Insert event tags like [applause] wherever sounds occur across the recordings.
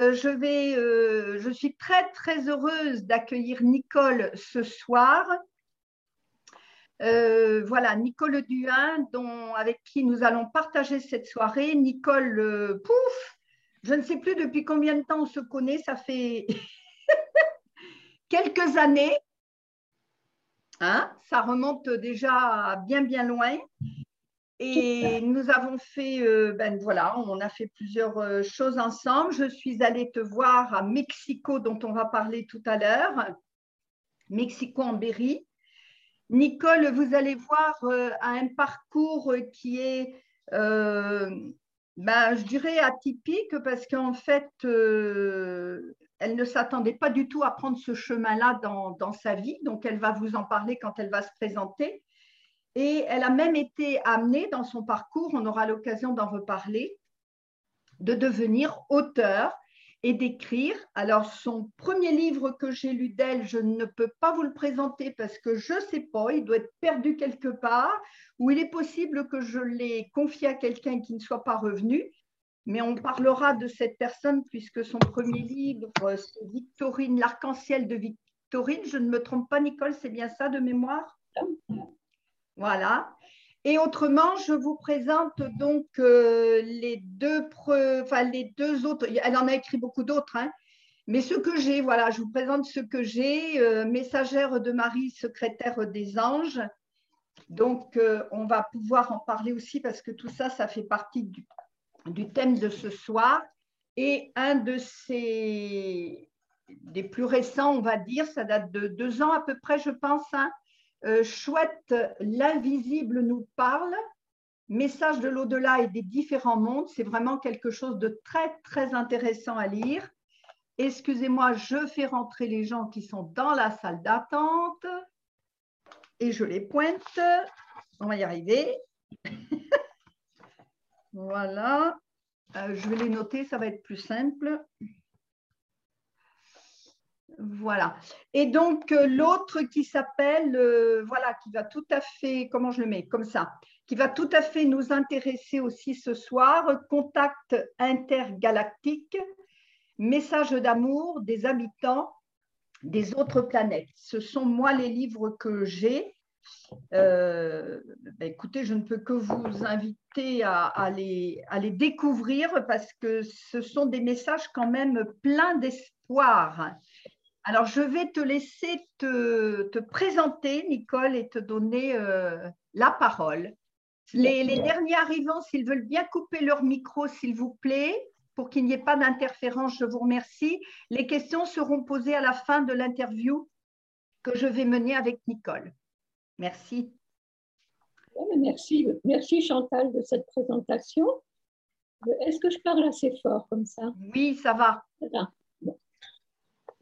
euh, euh, je suis très, très heureuse d'accueillir Nicole ce soir. Euh, voilà, Nicole dont, avec qui nous allons partager cette soirée. Nicole, pouf, je ne sais plus depuis combien de temps on se connaît, ça fait [laughs] quelques années. Hein ça remonte déjà bien, bien loin. Et nous avons fait, euh, ben voilà, on a fait plusieurs euh, choses ensemble. Je suis allée te voir à Mexico, dont on va parler tout à l'heure, Mexico en Berry. Nicole, vous allez voir, euh, un parcours qui est, ben, je dirais, atypique parce qu'en fait, elle ne s'attendait pas du tout à prendre ce chemin-là dans, dans sa vie. Donc, elle va vous en parler quand elle va se présenter. Et elle a même été amenée dans son parcours, on aura l'occasion d'en reparler, de devenir auteur et d'écrire. Alors, son premier livre que j'ai lu d'elle, je ne peux pas vous le présenter parce que je ne sais pas, il doit être perdu quelque part, ou il est possible que je l'ai confié à quelqu'un qui ne soit pas revenu. Mais on parlera de cette personne puisque son premier livre, c'est Victorine, l'arc-en-ciel de Victorine. Je ne me trompe pas, Nicole, c'est bien ça de mémoire? Voilà. Et autrement, je vous présente donc euh, les, deux autres. Elle en a écrit beaucoup d'autres, hein. mais ce que j'ai, voilà, je vous présente ce que j'ai. Euh, messagère de Marie, secrétaire des anges. Donc, euh, on va pouvoir en parler aussi parce que tout ça, ça fait partie du, du thème de ce soir. Et un de ces des plus récents, on va dire, ça date de deux ans à peu près, je pense. Hein, euh, chouette, l'invisible nous parle. Message de l'au-delà et des différents mondes, c'est vraiment quelque chose de très, très intéressant à lire. Excusez-moi, je fais rentrer les gens qui sont dans la salle d'attente et je les pointe. On va y arriver. [laughs] voilà. Euh, je vais les noter, ça va être plus simple. Voilà. Et donc, euh, l'autre qui s'appelle, euh, voilà, qui va tout à fait, comment je le mets Comme ça, qui va tout à fait nous intéresser aussi ce soir, Contact intergalactique, message d'amour des habitants des autres planètes. Ce sont moi les livres que j'ai. Euh, ben, écoutez, je ne peux que vous inviter à, les, à les découvrir parce que ce sont des messages quand même pleins d'espoir. Alors, je vais te laisser te, présenter, Nicole, et te donner euh, la parole. Les, derniers arrivants, s'ils veulent bien couper leur micro, s'il vous plaît, pour qu'il n'y ait pas d'interférence, je vous remercie. Les questions seront posées à la fin de l'interview que je vais mener avec Nicole. Merci. Merci, merci Chantal de cette présentation. Est-ce que je parle assez fort comme ça? Oui, ça va.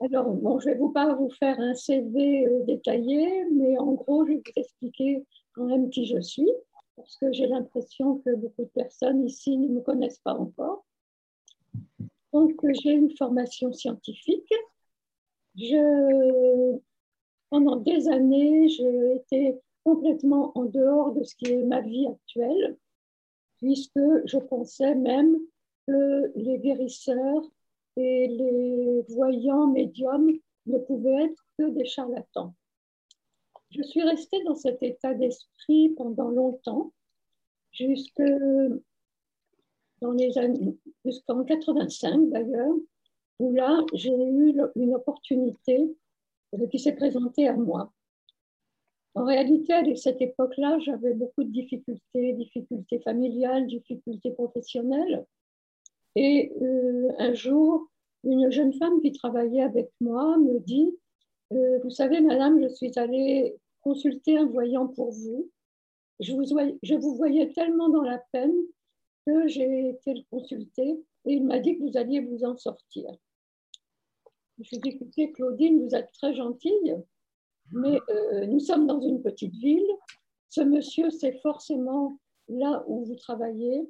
Alors, bon, je ne vais vous pas vous faire un CV euh, détaillé, mais en gros, je vais vous expliquer quand même qui je suis, parce que j'ai l'impression que beaucoup de personnes ici ne me connaissent pas encore. Donc, j'ai une formation scientifique. Je, pendant des années, j'ai été complètement en dehors de ce qui est ma vie actuelle, puisque je pensais même que les guérisseurs et les voyants médiums ne pouvaient être que des charlatans. Je suis restée dans cet état d'esprit pendant longtemps, jusqu'en 85 d'ailleurs, où là, j'ai eu une opportunité qui s'est présentée à moi. En réalité, à cette époque-là, j'avais beaucoup de difficultés, difficultés familiales, difficultés professionnelles. Et euh, un jour, une jeune femme qui travaillait avec moi me dit, euh, vous savez, madame, je suis allée consulter un voyant pour vous. Je vous, voyais tellement dans la peine que j'ai été le consulter et il m'a dit que vous alliez vous en sortir. Je lui ai dit, écoutez, Claudine, vous êtes très gentille, mais euh, nous sommes dans une petite ville. Ce monsieur, c'est forcément là où vous travaillez,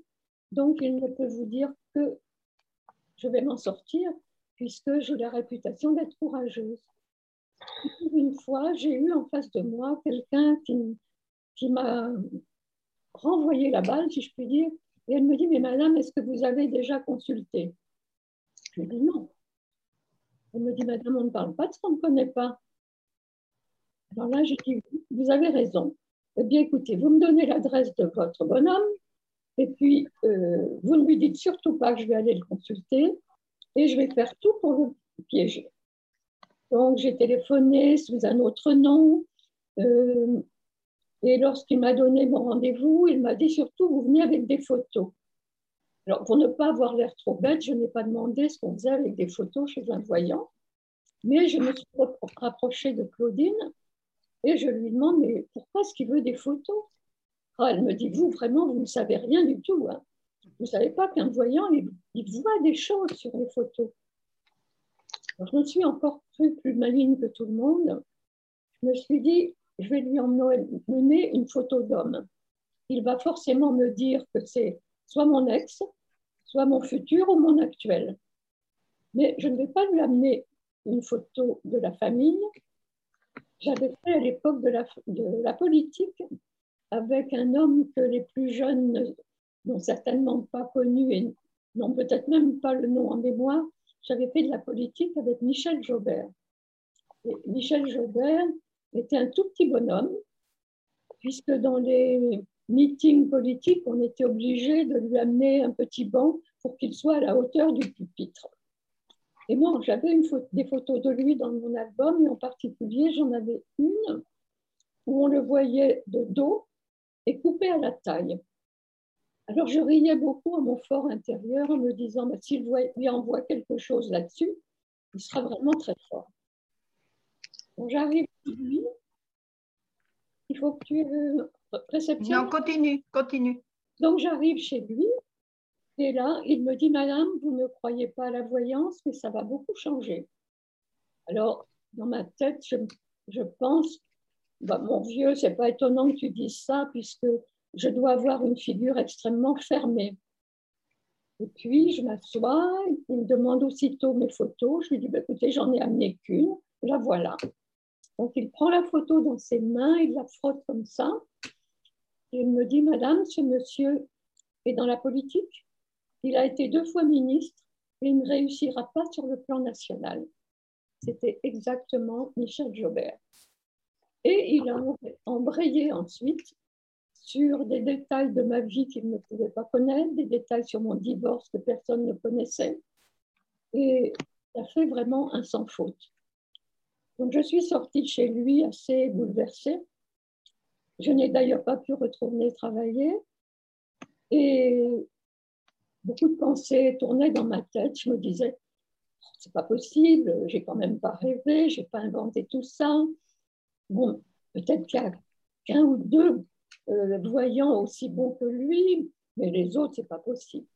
donc il ne peut vous dire que je vais m'en sortir puisque j'ai la réputation d'être courageuse. Une fois, j'ai eu en face de moi quelqu'un qui, qui m'a renvoyé la balle, si je puis dire, et elle me dit, mais madame, est-ce que vous avez déjà consulté? Je lui dis non. Elle me dit, Madame, on ne parle pas de ce qu'on ne connaît pas. Alors là, j'ai dit, vous avez raison. Eh bien, écoutez, vous me donnez l'adresse de votre bonhomme, et puis euh, vous ne lui dites surtout pas que je vais aller le consulter, et je vais faire tout pour le piéger. Donc, j'ai téléphoné sous un autre nom, euh, et lorsqu'il m'a donné mon rendez-vous, il m'a dit surtout, vous venez avec des photos. Alors, pour ne pas avoir l'air trop bête, je n'ai pas demandé ce qu'on faisait avec des photos chez un voyant, mais je me suis rapprochée de Claudine et je lui demande, mais pourquoi est-ce qu'il veut des photos? Ah, Elle me dit, vous, vraiment, vous ne savez rien du tout. Hein. Vous ne savez pas qu'un voyant, il, voit des choses sur les photos. je me suis encore cru plus maligne que tout le monde. Je me suis dit, je vais lui emmener une photo d'homme. Il va forcément me dire que c'est soit mon ex, soit mon futur ou mon actuel. Mais je ne vais pas lui amener une photo de la famille. J'avais fait à l'époque de la politique avec un homme que les plus jeunes n'ont certainement pas connu et n'ont peut-être même pas le nom en mémoire. J'avais fait de la politique avec Michel Jaubert. Et Michel Jaubert était un tout petit bonhomme, puisque dans les meetings politiques, on était obligé de lui amener un petit banc pour qu'il soit à la hauteur du pupitre. Et moi, j'avais des photos de lui dans mon album, et en particulier, j'en avais une où on le voyait de dos et coupé à la taille. Alors, je riais beaucoup à mon fort intérieur en me disant, bah, s'il lui envoie quelque chose là-dessus, il sera vraiment très fort. J'arrive lui. Il faut que tu euh, réceptionnes. Non, continue, continue. Donc j'arrive chez lui et là, il me dit, Madame, vous ne croyez pas à la voyance, mais ça va beaucoup changer. Alors, dans ma tête, je, pense, bah, mon vieux, c'est pas étonnant que tu dises ça, puisque je dois avoir une figure extrêmement fermée. Et puis, je m'assois, il me demande aussitôt mes photos. Je lui dis, bah, écoutez, j'en ai amené qu'une, la voilà. Donc, il prend la photo dans ses mains, il la frotte comme ça. Et il me dit, Madame, ce monsieur est dans la politique. Il a été deux fois ministre et il ne réussira pas sur le plan national. C'était exactement Michel Jobert. Et il a embrayé ensuite sur des détails de ma vie qu'il ne pouvait pas connaître, des détails sur mon divorce que personne ne connaissait. Et ça fait vraiment un sans faute. Donc je suis sortie de chez lui assez bouleversée. Je n'ai d'ailleurs pas pu retourner travailler. Et beaucoup de pensées tournaient dans ma tête. Je me disais, c'est pas possible, j'ai quand même pas rêvé, j'ai pas inventé tout ça. Bon, peut-être qu'il y a qu'un ou deux euh, voyants aussi bons que lui, mais les autres, c'est pas possible.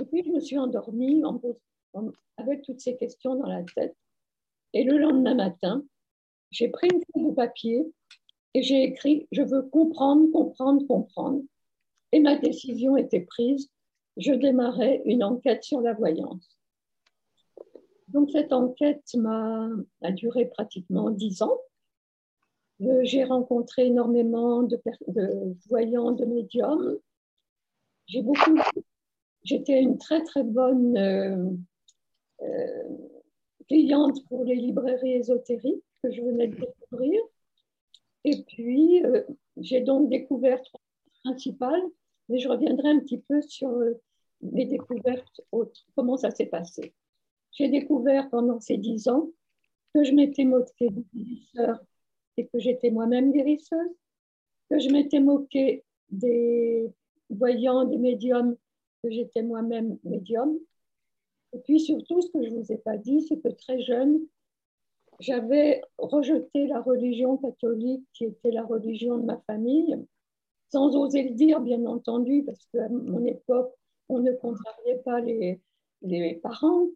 Et puis, je me suis endormie avec toutes ces questions dans la tête. Et le lendemain matin, j'ai pris une feuille de papier et j'ai écrit Je veux comprendre, comprendre, comprendre. Et ma décision était prise. Je démarrais une enquête sur la voyance. Donc cette enquête a duré pratiquement dix ans. Euh, j'ai rencontré énormément de, voyants, de médiums. J'ai beaucoup. J'étais une très très bonne euh, euh, cliente pour les librairies ésotériques que je venais de découvrir. Et puis, j'ai donc découvert trois principales, mais je reviendrai un petit peu sur les découvertes autres, comment ça s'est passé? J'ai découvert pendant ces dix ans que je m'étais moquée des guérisseurs et que j'étais moi-même guérisseuse, que je m'étais moquée des voyants, des médiums, que j'étais moi-même médium, et puis surtout, ce que je ne vous ai pas dit, c'est que très jeune, j'avais rejeté la religion catholique qui était la religion de ma famille, sans oser le dire, bien entendu, parce qu'à mon époque, on ne contrariait pas les, les parents,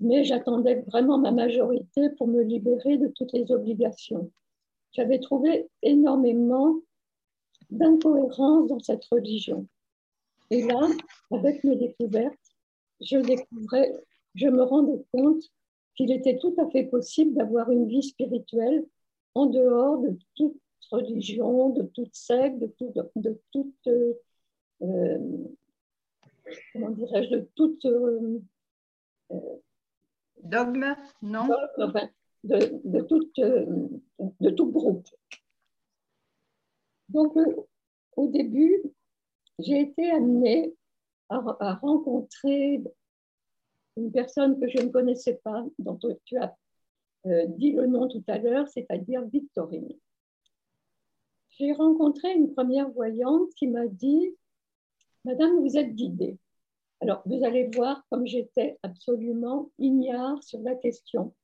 mais j'attendais vraiment ma majorité pour me libérer de toutes les obligations. J'avais trouvé énormément d'incohérences dans cette religion. Et là, avec mes découvertes, je découvrais, je me rendais compte qu'il était tout à fait possible d'avoir une vie spirituelle en dehors de toute religion, de toute secte, de, de toute, euh, comment dirais-je, de toute, euh, dogme, non? De, de, tout, groupe. Donc, au début, j'ai été amenée à, rencontrer une personne que je ne connaissais pas, dont tu as euh, dit le nom tout à l'heure, c'est-à-dire Victorine. J'ai rencontré une première voyante qui m'a dit, Madame, vous êtes guidée. Alors, vous allez voir comme j'étais absolument ignare sur la question.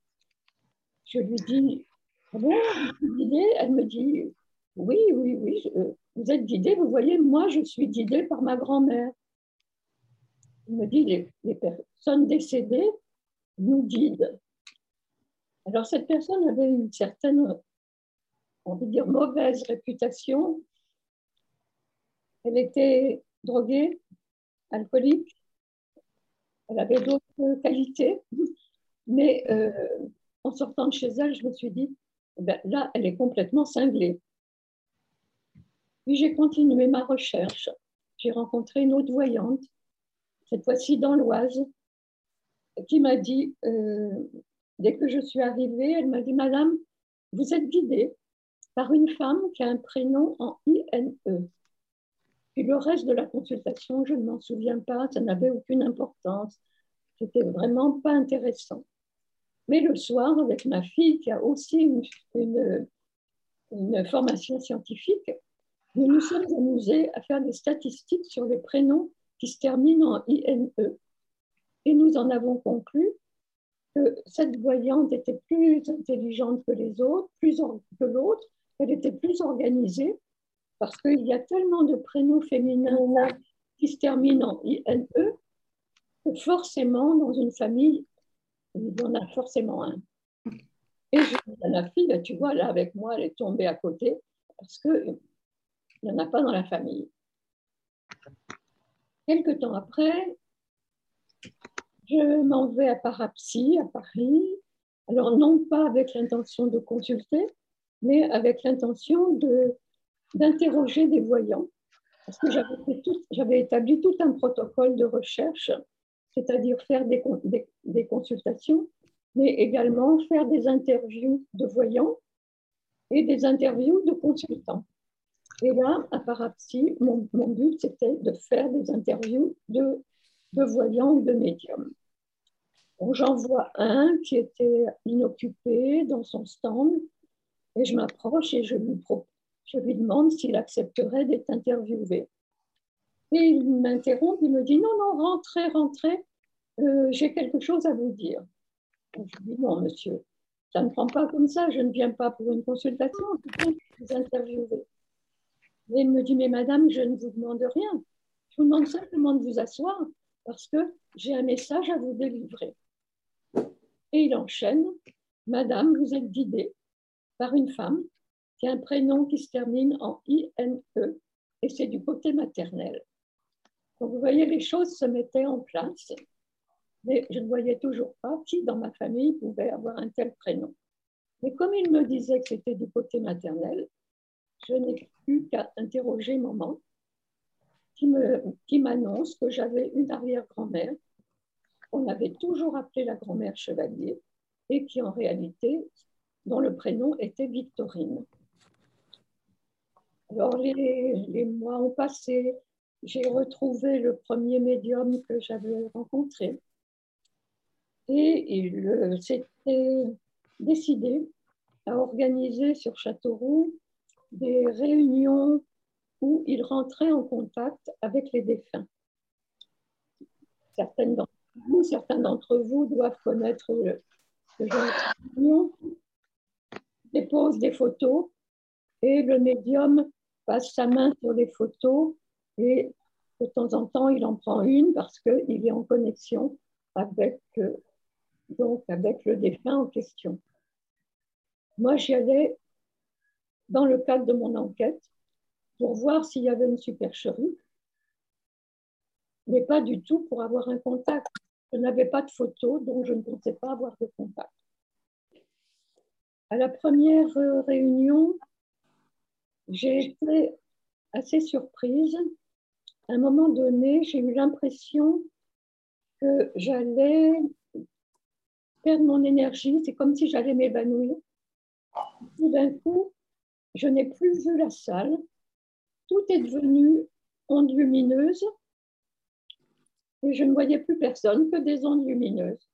Je lui dis, ah bon, vous guidée? Elle me dit, oui, oui, oui, vous êtes guidée. Vous voyez, moi, je suis guidée par ma grand-mère. Il me dit, les, personnes décédées nous guident. Alors, cette personne avait une certaine, on peut dire, mauvaise réputation. Elle était droguée, alcoolique. Elle avait d'autres qualités. Mais euh, en sortant de chez elle, je me suis dit, eh ben, là, elle est complètement cinglée. Puis j'ai continué ma recherche. J'ai rencontré une autre voyante cette fois-ci dans l'Oise, qui m'a dit, euh, dès que je suis arrivée, elle m'a dit, Madame, vous êtes guidée par une femme qui a un prénom en INE. Et le reste de la consultation, je ne m'en souviens pas, ça n'avait aucune importance. C'était vraiment pas intéressant. Mais le soir, avec ma fille qui a aussi une, une, une formation scientifique, nous nous sommes amusés à faire des statistiques sur les prénoms qui se termine en INE. Et nous en avons conclu que cette voyante était plus intelligente que les autres, plus que l'autre, elle était plus organisée, parce qu'il y a tellement de prénoms féminins qui se terminent en INE que forcément, dans une famille, il y en a forcément un. Et je dis à la fille, tu vois, là avec moi, elle est tombée à côté, parce qu'il n'y en a pas dans la famille. Quelque temps après, je m'en vais à Parapsy, à Paris. Alors, non pas avec l'intention de consulter, mais avec l'intention d'interroger des voyants. Parce que j'avais établi tout un protocole de recherche, c'est-à-dire faire des, des, consultations, mais également faire des interviews de voyants et des interviews de consultants. Et là, à Parapsy, mon, mon but, c'était de faire des interviews de, de voyants ou de médiums. J'en vois un qui était inoccupé dans son stand et je m'approche et je lui, je lui demande s'il accepterait d'être interviewé. Et il m'interrompt, il me dit non, non, rentrez, rentrez, euh, j'ai quelque chose à vous dire. je dis non, monsieur, ça ne prend pas comme ça, je ne viens pas pour une consultation, je viens vous interviewer. Et il me dit, mais madame, je ne vous demande rien. Je vous demande simplement de vous asseoir parce que j'ai un message à vous délivrer. Et il enchaîne, madame, vous êtes guidée par une femme qui a un prénom qui se termine en INE et c'est du côté maternel. Donc vous voyez, les choses se mettaient en place, mais je ne voyais toujours pas qui dans ma famille pouvait avoir un tel prénom. Mais comme il me disait que c'était du côté maternel, je n'ai plus qu'à interroger maman, qui m'annonce qui que j'avais une arrière-grand-mère qu'on avait toujours appelée la grand-mère Chevalier et qui en réalité, dont le prénom était Victorine. Alors les mois ont passé, j'ai retrouvé le premier médium que j'avais rencontré et il s'était décidé à organiser sur Châteauroux des réunions où il rentrait en contact avec les défunts. Certaines d'entre vous, certains d'entre vous doivent connaître le, genre de réunion. dépose des photos et le médium passe sa main sur les photos et de temps en temps, il en prend une parce qu'il est en connexion avec, euh, donc avec le défunt en question. Moi, j'y allais dans le cadre de mon enquête pour voir s'il y avait une supercherie, mais pas du tout pour avoir un contact. Je n'avais pas de photo, donc je ne pensais pas avoir de contact. À la première euh, réunion, j'ai été assez surprise. À un moment donné, j'ai eu l'impression que j'allais perdre mon énergie, c'est comme si j'allais m'évanouir. Tout d'un coup, je n'ai plus vu la salle, tout est devenu ondes lumineuses et je ne voyais plus personne que des ondes lumineuses.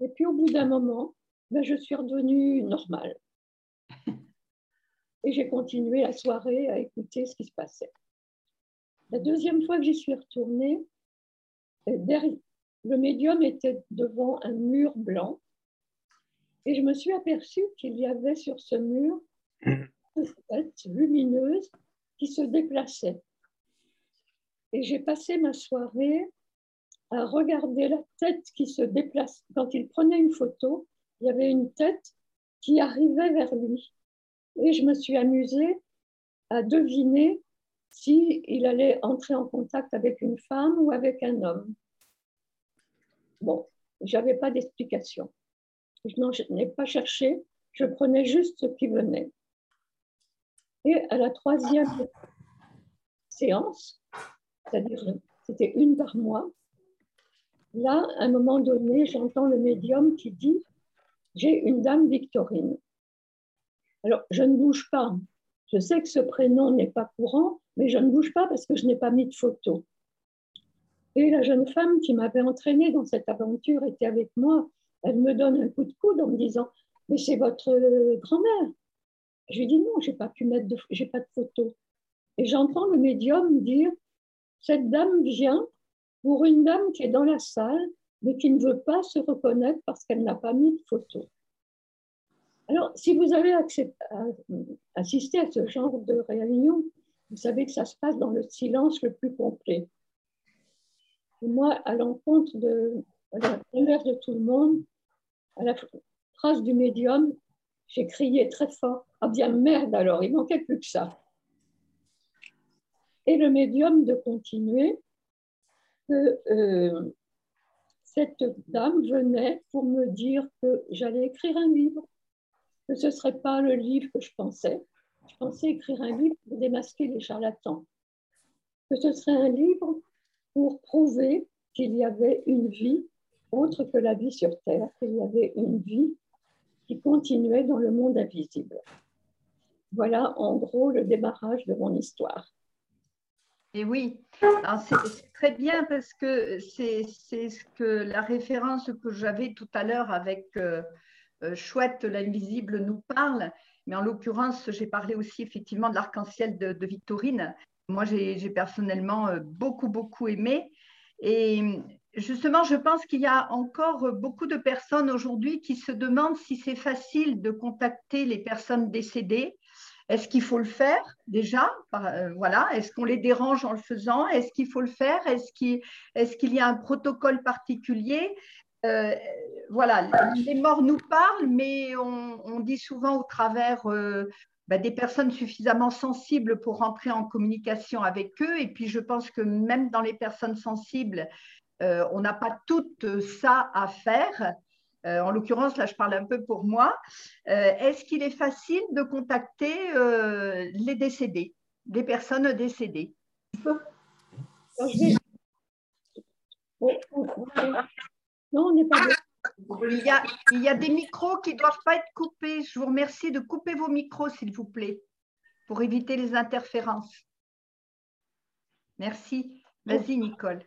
Et puis au bout d'un moment, ben, je suis redevenue normale. [laughs] Et j'ai continué la soirée à écouter ce qui se passait. La deuxième fois que j'y suis retournée, euh, le médium était devant un mur blanc et je me suis aperçue qu'il y avait sur ce mur [coughs] une tête lumineuse qui se déplaçait. Et j'ai passé ma soirée à regarder la tête qui se déplace. Quand il prenait une photo, il y avait une tête qui arrivait vers lui. Et je me suis amusée à deviner s'il il allait entrer en contact avec une femme ou avec un homme. Bon, j'avais pas d'explication. Je n'ai pas cherché, je prenais juste ce qui venait. Et à la troisième séance, c'est-à-dire c'était une par mois, là, à un moment donné, j'entends le médium qui dit J'ai une dame Victorine. Alors, je ne bouge pas. Je sais que ce prénom n'est pas courant, mais je ne bouge pas parce que je n'ai pas mis de photo. Et la jeune femme qui m'avait entraînée dans cette aventure était avec moi. Elle me donne un coup de coude en me disant Mais c'est votre grand-mère. Je lui dis Non, je n'ai pas pu mettre de, j'ai pas de photo. Et j'entends le médium dire Cette dame vient pour une dame qui est dans la salle, mais qui ne veut pas se reconnaître parce qu'elle n'a pas mis de photo. Alors, si vous avez assisté à ce genre de réunion, vous savez que ça se passe dans le silence le plus complet. moi, à l'encontre de la colère de tout le monde, à la phrase du médium, j'ai crié très fort Ah bien, merde alors, il manquait plus que ça. Et le médium de continuer que euh, cette dame venait pour me dire que j'allais écrire un livre, que ce ne serait pas le livre que je pensais. Je pensais écrire un livre pour démasquer les charlatans, que ce serait un livre pour prouver qu'il y avait une vie autre que la vie sur Terre, qu'il y avait une vie qui continuait dans le monde invisible. Voilà en gros le démarrage de mon histoire. Et oui, c'est très bien parce que c'est ce que la référence que j'avais tout à l'heure avec euh, euh, Chouette, l'invisible nous parle, mais en l'occurrence, j'ai parlé aussi effectivement de l'arc-en-ciel de, Victorine. Moi, j'ai personnellement euh, beaucoup, beaucoup aimé. Et justement, je pense qu'il y a encore beaucoup de personnes aujourd'hui qui se demandent si c'est facile de contacter les personnes décédées est-ce qu'il faut le faire déjà? Euh, Voilà. Est-ce qu'on les dérange en le faisant? Est-ce qu'il faut le faire? Est-ce qu'il y a un protocole particulier? Euh, Voilà. Les morts nous parlent, mais on, dit souvent au travers euh, bah, des personnes suffisamment sensibles pour rentrer en communication avec eux. Et puis, je pense que même dans les personnes sensibles, on n'a pas tout ça à faire. Euh, en l'occurrence, là, je parle un peu pour moi. Euh, est-ce qu'il est facile de contacter euh, les décédés, les personnes décédées? Non, on n'est pas. Il y, a, il y a des micros qui ne doivent pas être coupés. Je vous remercie de couper vos micros, s'il vous plaît, pour éviter les interférences. Merci. Vas-y, Nicole.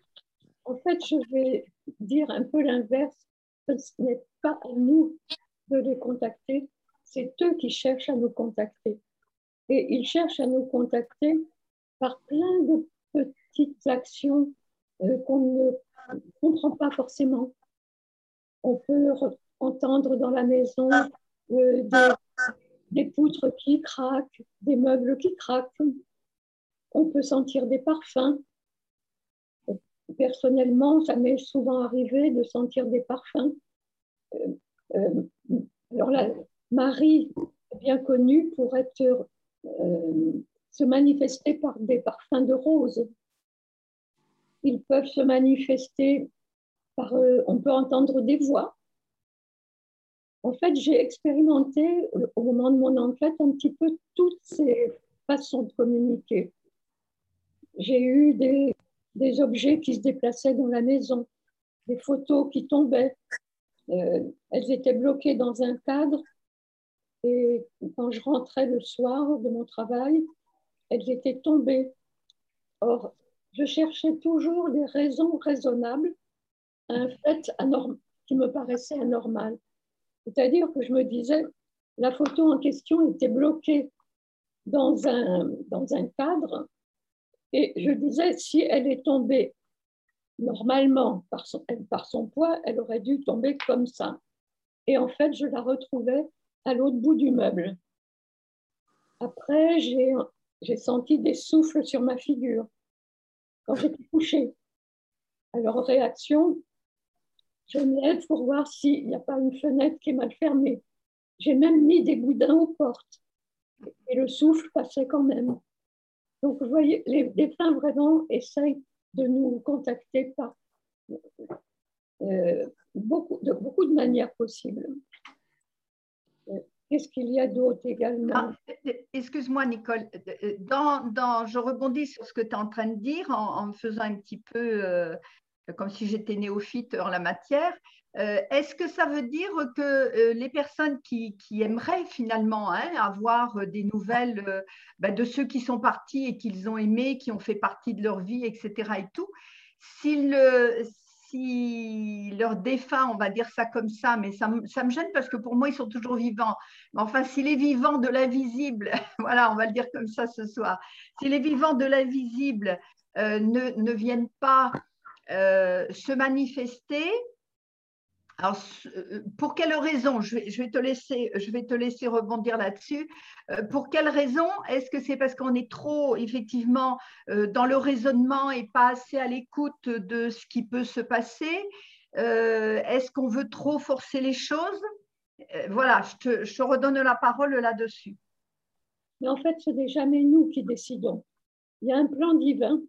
En fait, je vais dire un peu l'inverse ce n'est pas à nous de les contacter, c'est eux qui cherchent à nous contacter. Et ils cherchent à nous contacter par plein de petites actions euh, qu'on ne comprend pas forcément. On peut entendre dans la maison euh, des, poutres qui craquent, des meubles qui craquent. On peut sentir des parfums personnellement, ça m'est souvent arrivé de sentir des parfums. Euh, euh, alors là, Marie est bien connue pour être, se manifester par des parfums de rose. Ils peuvent se manifester par, on peut entendre des voix. En fait, j'ai expérimenté au moment de mon enquête un petit peu toutes ces façons de communiquer. J'ai eu des des objets qui se déplaçaient dans la maison, des photos qui tombaient. euh, elles étaient bloquées dans un cadre et quand je rentrais le soir de mon travail, elles étaient tombées. Or, je cherchais toujours des raisons raisonnables un fait qui me paraissait anormal. C'est-à-dire que je me disais, la photo en question était bloquée dans un, dans un cadre et je disais, si elle est tombée normalement par son, par son poids, elle aurait dû tomber comme ça. Et en fait, je la retrouvais à l'autre bout du meuble. Après, j'ai senti des souffles sur ma figure quand j'étais couchée. Alors, réaction, lève pour voir s'il n'y a pas une fenêtre qui est mal fermée. J'ai même mis des boudins aux portes. Et le souffle passait quand même. Donc, vous voyez, les défunts vraiment essayent de nous contacter par euh, beaucoup, de, beaucoup de manières possibles. Euh, qu'est-ce qu'il y a d'autre également? Ah, Excuse-moi, Nicole. Dans, dans, je rebondis sur ce que tu es en train de dire en, me faisant un petit peu euh, comme si j'étais néophyte en la matière. Euh, est-ce que ça veut dire que euh, les personnes qui, aimeraient finalement hein, avoir euh, des nouvelles bah, de ceux qui sont partis et qu'ils ont aimé, qui ont fait partie de leur vie, etc. et tout, si, leur défunt, on va dire ça comme ça, mais ça, me gêne parce que pour moi, ils sont toujours vivants. Mais enfin, si les vivants de l'invisible, [laughs] voilà, on va le dire comme ça ce soir, si les vivants de l'invisible ne, ne, viennent pas se manifester, alors, euh, pour quelle raison je vais, te laisser, je vais te laisser rebondir là-dessus. Euh, pour quelle raison Est-ce que c'est parce qu'on est trop, effectivement, euh, dans le raisonnement et pas assez à l'écoute de ce qui peut se passer? Est-ce qu'on veut trop forcer les choses? Voilà, je te, redonne la parole là-dessus. Mais en fait, ce n'est jamais nous qui décidons. Il y a un plan divin.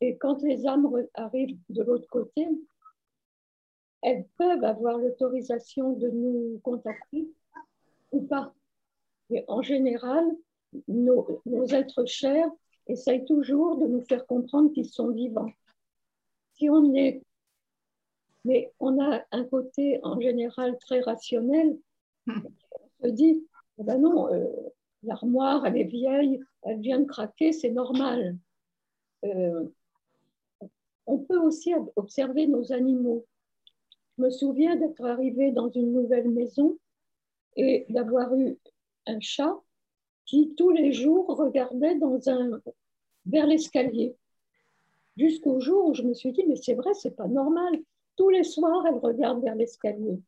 Et quand les âmes arrivent de l'autre côté, elles peuvent avoir l'autorisation de nous contacter ou pas. Et en général, nos, êtres chers essayent toujours de nous faire comprendre qu'ils sont vivants. Si on est, mais on a un côté en général très rationnel, on se dit, eh ben non, euh, l'armoire, elle est vieille, elle vient de craquer, c'est normal. Euh, on peut aussi observer nos animaux. Je me souviens d'être arrivée dans une nouvelle maison et d'avoir eu un chat qui tous les jours regardait dans un, vers l'escalier. Jusqu'au jour où je me suis dit, mais c'est vrai, c'est pas normal. Tous les soirs, elle regarde vers l'escalier.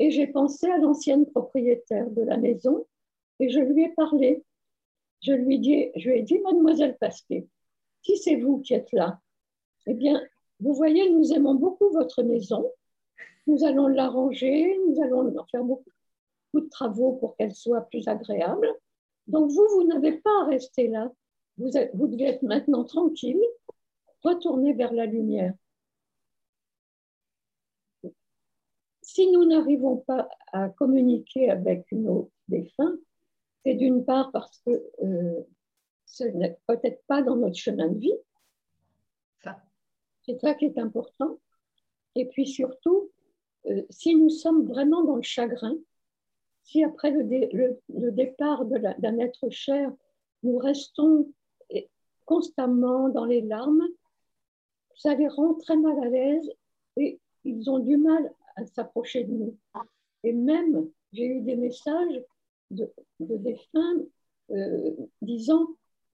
Et j'ai pensé à l'ancienne propriétaire de la maison et je lui ai parlé. Je lui, je lui ai dit, mademoiselle Pasquet, si c'est vous qui êtes là, eh bien, vous voyez, nous aimons beaucoup votre maison nous allons l'arranger, nous allons faire beaucoup, de travaux pour qu'elle soit plus agréable. Donc vous, vous n'avez pas à rester là. Vous, vous devez être maintenant tranquille, retourner vers la lumière. Si nous n'arrivons pas à communiquer avec nos défunts, c'est d'une part parce que euh, ce n'est peut-être pas dans notre chemin de vie. C'est ça qui est important. Et puis surtout, euh, si nous sommes vraiment dans le chagrin, si après le, départ d'un être cher, nous restons constamment dans les larmes, ça les rend très mal à l'aise et ils ont du mal à s'approcher de nous. Et même, j'ai eu des messages de, défunts euh, disant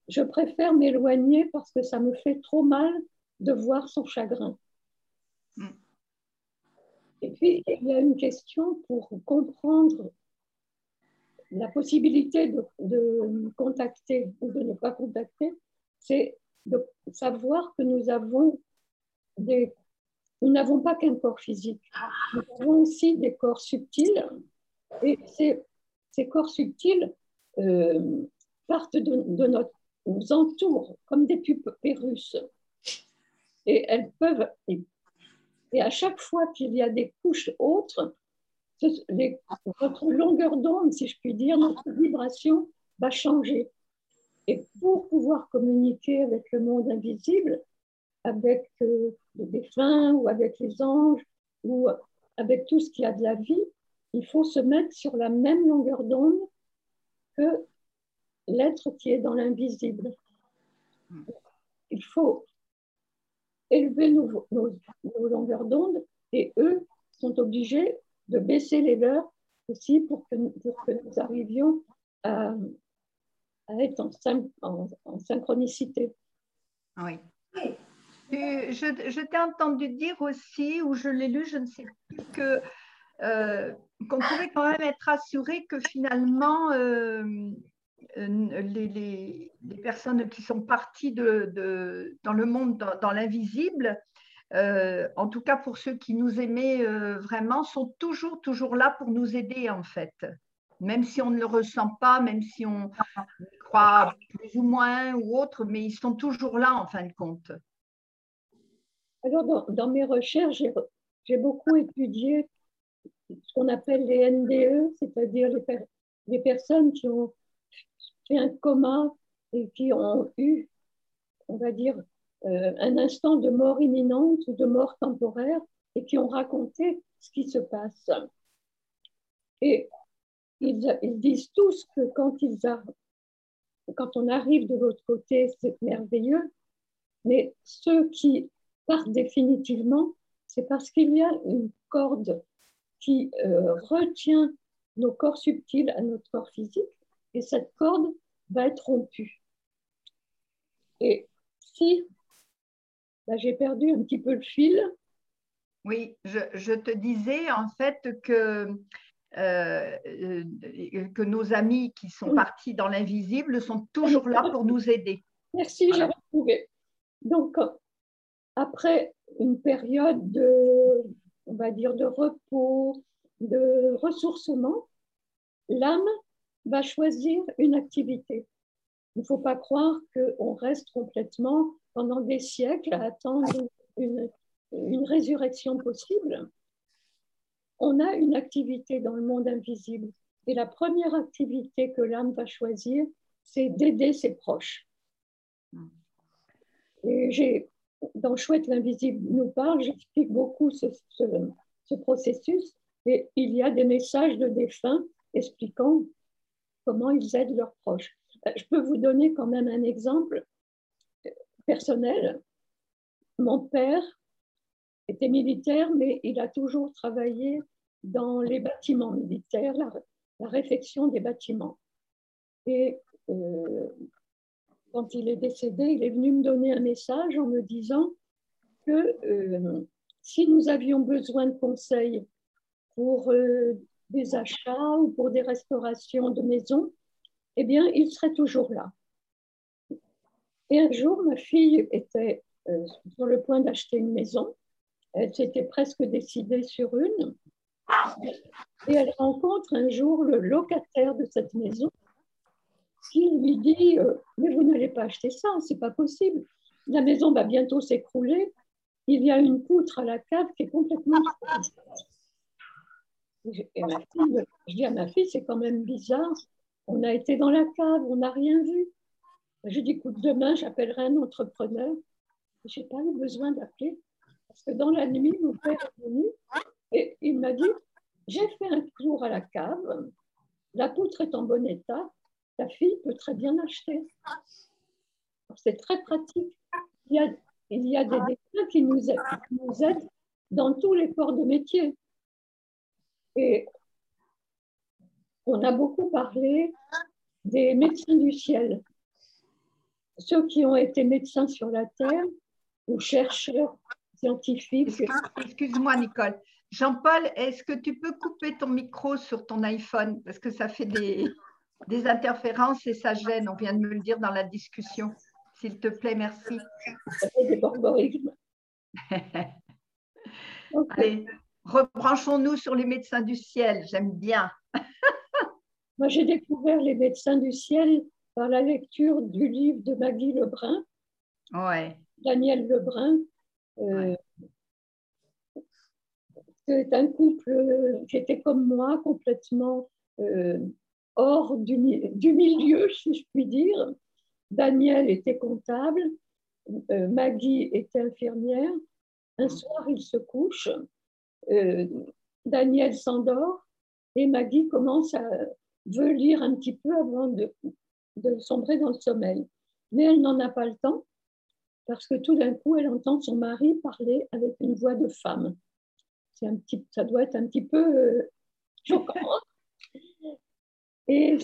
Je préfère m'éloigner parce que ça me fait trop mal de voir son chagrin. Mm. Et puis, il y a une question pour comprendre la possibilité de, de contacter ou de ne pas contacter, c'est de savoir que nous avons des... Nous n'avons pas qu'un corps physique, nous avons aussi des corps subtils. Et ces, ces corps subtils euh, partent de, de, notre, nous entourent comme des pupées russes. Et elles peuvent, et à chaque fois qu'il y a des couches autres, notre longueur d'onde, si je puis dire, notre vibration va changer. Et pour pouvoir communiquer avec le monde invisible, avec euh, les défunts ou avec les anges ou avec tout ce qui a de la vie, il faut se mettre sur la même longueur d'onde que l'être qui est dans l'invisible. Il faut élever nos, longueurs d'onde et eux sont obligés de baisser les leurs aussi pour que, nous arrivions à, être en, synchronicité. Oui. je, t'ai entendu dire aussi, ou je l'ai lu, je ne sais plus, que euh, qu'on pouvait quand même être assuré que finalement euh, euh, les, personnes qui sont parties de, dans le monde, dans, l'invisible, en tout cas pour ceux qui nous aimaient vraiment, sont toujours, toujours là pour nous aider en fait. Même si on ne le ressent pas, même si on croit plus ou moins ou autre, mais ils sont toujours là en fin de compte. Alors, dans, mes recherches, j'ai beaucoup étudié ce qu'on appelle les NDE, c'est-à-dire les, les, personnes qui ont un coma et qui ont eu, on va dire, euh, un instant de mort imminente ou de mort temporaire et qui ont raconté ce qui se passe. Et ils, disent tous que quand, ils quand on arrive de l'autre côté, c'est merveilleux, mais ceux qui partent définitivement, c'est parce qu'il y a une corde qui euh, retient nos corps subtils à notre corps physique et cette corde va être rompue. Et si bah, j'ai perdu un petit peu le fil. Oui, je, te disais en fait que, euh, que nos amis qui sont partis dans l'invisible sont toujours là pour nous aider. Merci, j'ai retrouvé. Donc, après une période de on va dire, de repos, de ressourcement, l'âme va choisir une activité. Il ne faut pas croire qu'on reste complètement pendant des siècles à attendre une, résurrection possible. On a une activité dans le monde invisible. Et la première activité que l'âme va choisir, c'est d'aider ses proches. Et dans Chouette l'invisible nous parle, j'explique beaucoup ce, processus et il y a des messages de défunts expliquant comment ils aident leurs proches. Euh, je peux vous donner quand même un exemple personnel. Mon père était militaire, mais il a toujours travaillé dans les bâtiments militaires, la, réfection des bâtiments. Et euh, quand il est décédé, il est venu me donner un message en me disant que euh, si nous avions besoin de conseils pour euh, des achats ou pour des restaurations de maisons, eh bien, il serait toujours là. Et un jour, ma fille était euh, sur le point d'acheter une maison. Elle s'était presque décidée sur une. Et elle rencontre un jour le locataire de cette maison qui lui dit euh, Mais vous n'allez pas acheter ça, c'est pas possible. La maison va bientôt s'écrouler. Il y a une poutre à la cave qui est complètement. Et ma fille, je dis à ma fille C'est quand même bizarre. On a été dans la cave, on n'a rien vu. Je dis Écoute, demain, j'appellerai un entrepreneur. Je n'ai pas eu besoin d'appeler. Parce que dans la nuit, mon père est venu et il m'a dit J'ai fait un tour à la cave. La poutre est en bon état ta fille peut très bien acheter. C'est très pratique. Il y a, il y a des dessins qui nous, aident, nous aident dans tous les corps de métier. Et on a beaucoup parlé des médecins du ciel. Ceux qui ont été médecins sur la Terre ou chercheurs scientifiques. Excuse-moi, Nicole. Jean-Paul, est-ce que tu peux couper ton micro sur ton iPhone? Parce que ça fait des des interférences et ça gêne. On vient de me le dire dans la discussion. S'il te plaît, merci. [laughs] Allez, rebranchons-nous sur les médecins du ciel. J'aime bien. [laughs] Moi, j'ai découvert les médecins du ciel par la lecture du livre de Maggie Lebrun. Ouais. Daniel Lebrun. Euh, C'est un couple qui était comme moi, complètement euh, hors du, milieu, [laughs] si je puis dire. Daniel était comptable, euh, Maggie était infirmière. Un soir, ils se couchent. Euh, Daniel s'endort et Maggie commence à veut lire un petit peu avant de, de sombrer dans le sommeil. Mais elle n'en a pas le temps parce que tout d'un coup, elle entend son mari parler avec une voix de femme. C'est un petit, ça doit être un petit peu euh, choquant. [laughs] Et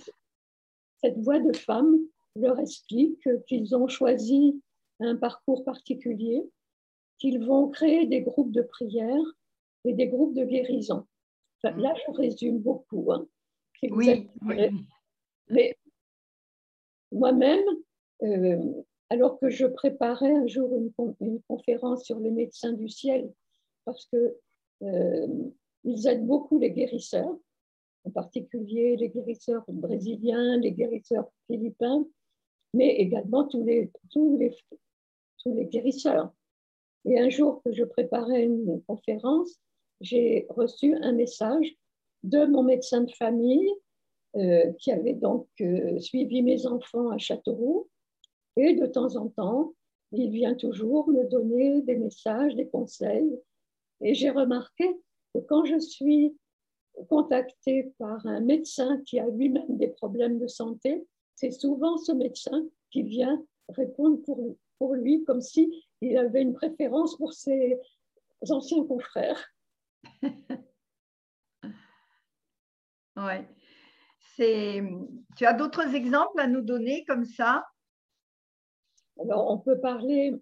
cette voix de femme leur explique qu'ils ont choisi un parcours particulier, qu'ils vont créer des groupes de prière et des groupes de guérison. là, je résume beaucoup. Hein. Oui, Mais moi-même, euh, alors que je préparais un jour une, conférence sur les médecins du ciel, parce que euh, ils aident beaucoup les guérisseurs, en particulier les guérisseurs brésiliens, les guérisseurs philippins, mais également tous les, tous les, tous les guérisseurs. Et un jour que je préparais une conférence, j'ai reçu un message de mon médecin de famille euh, qui avait donc euh, suivi mes enfants à Châteauroux. Et de temps en temps, il vient toujours me donner des messages, des conseils. Et j'ai remarqué que quand je suis contactée par un médecin qui a lui-même des problèmes de santé, c'est souvent ce médecin qui vient répondre pour, lui comme s'il il avait une préférence pour ses anciens confrères. [laughs] ouais. Tu as d'autres exemples à nous donner comme ça? Alors, on peut parler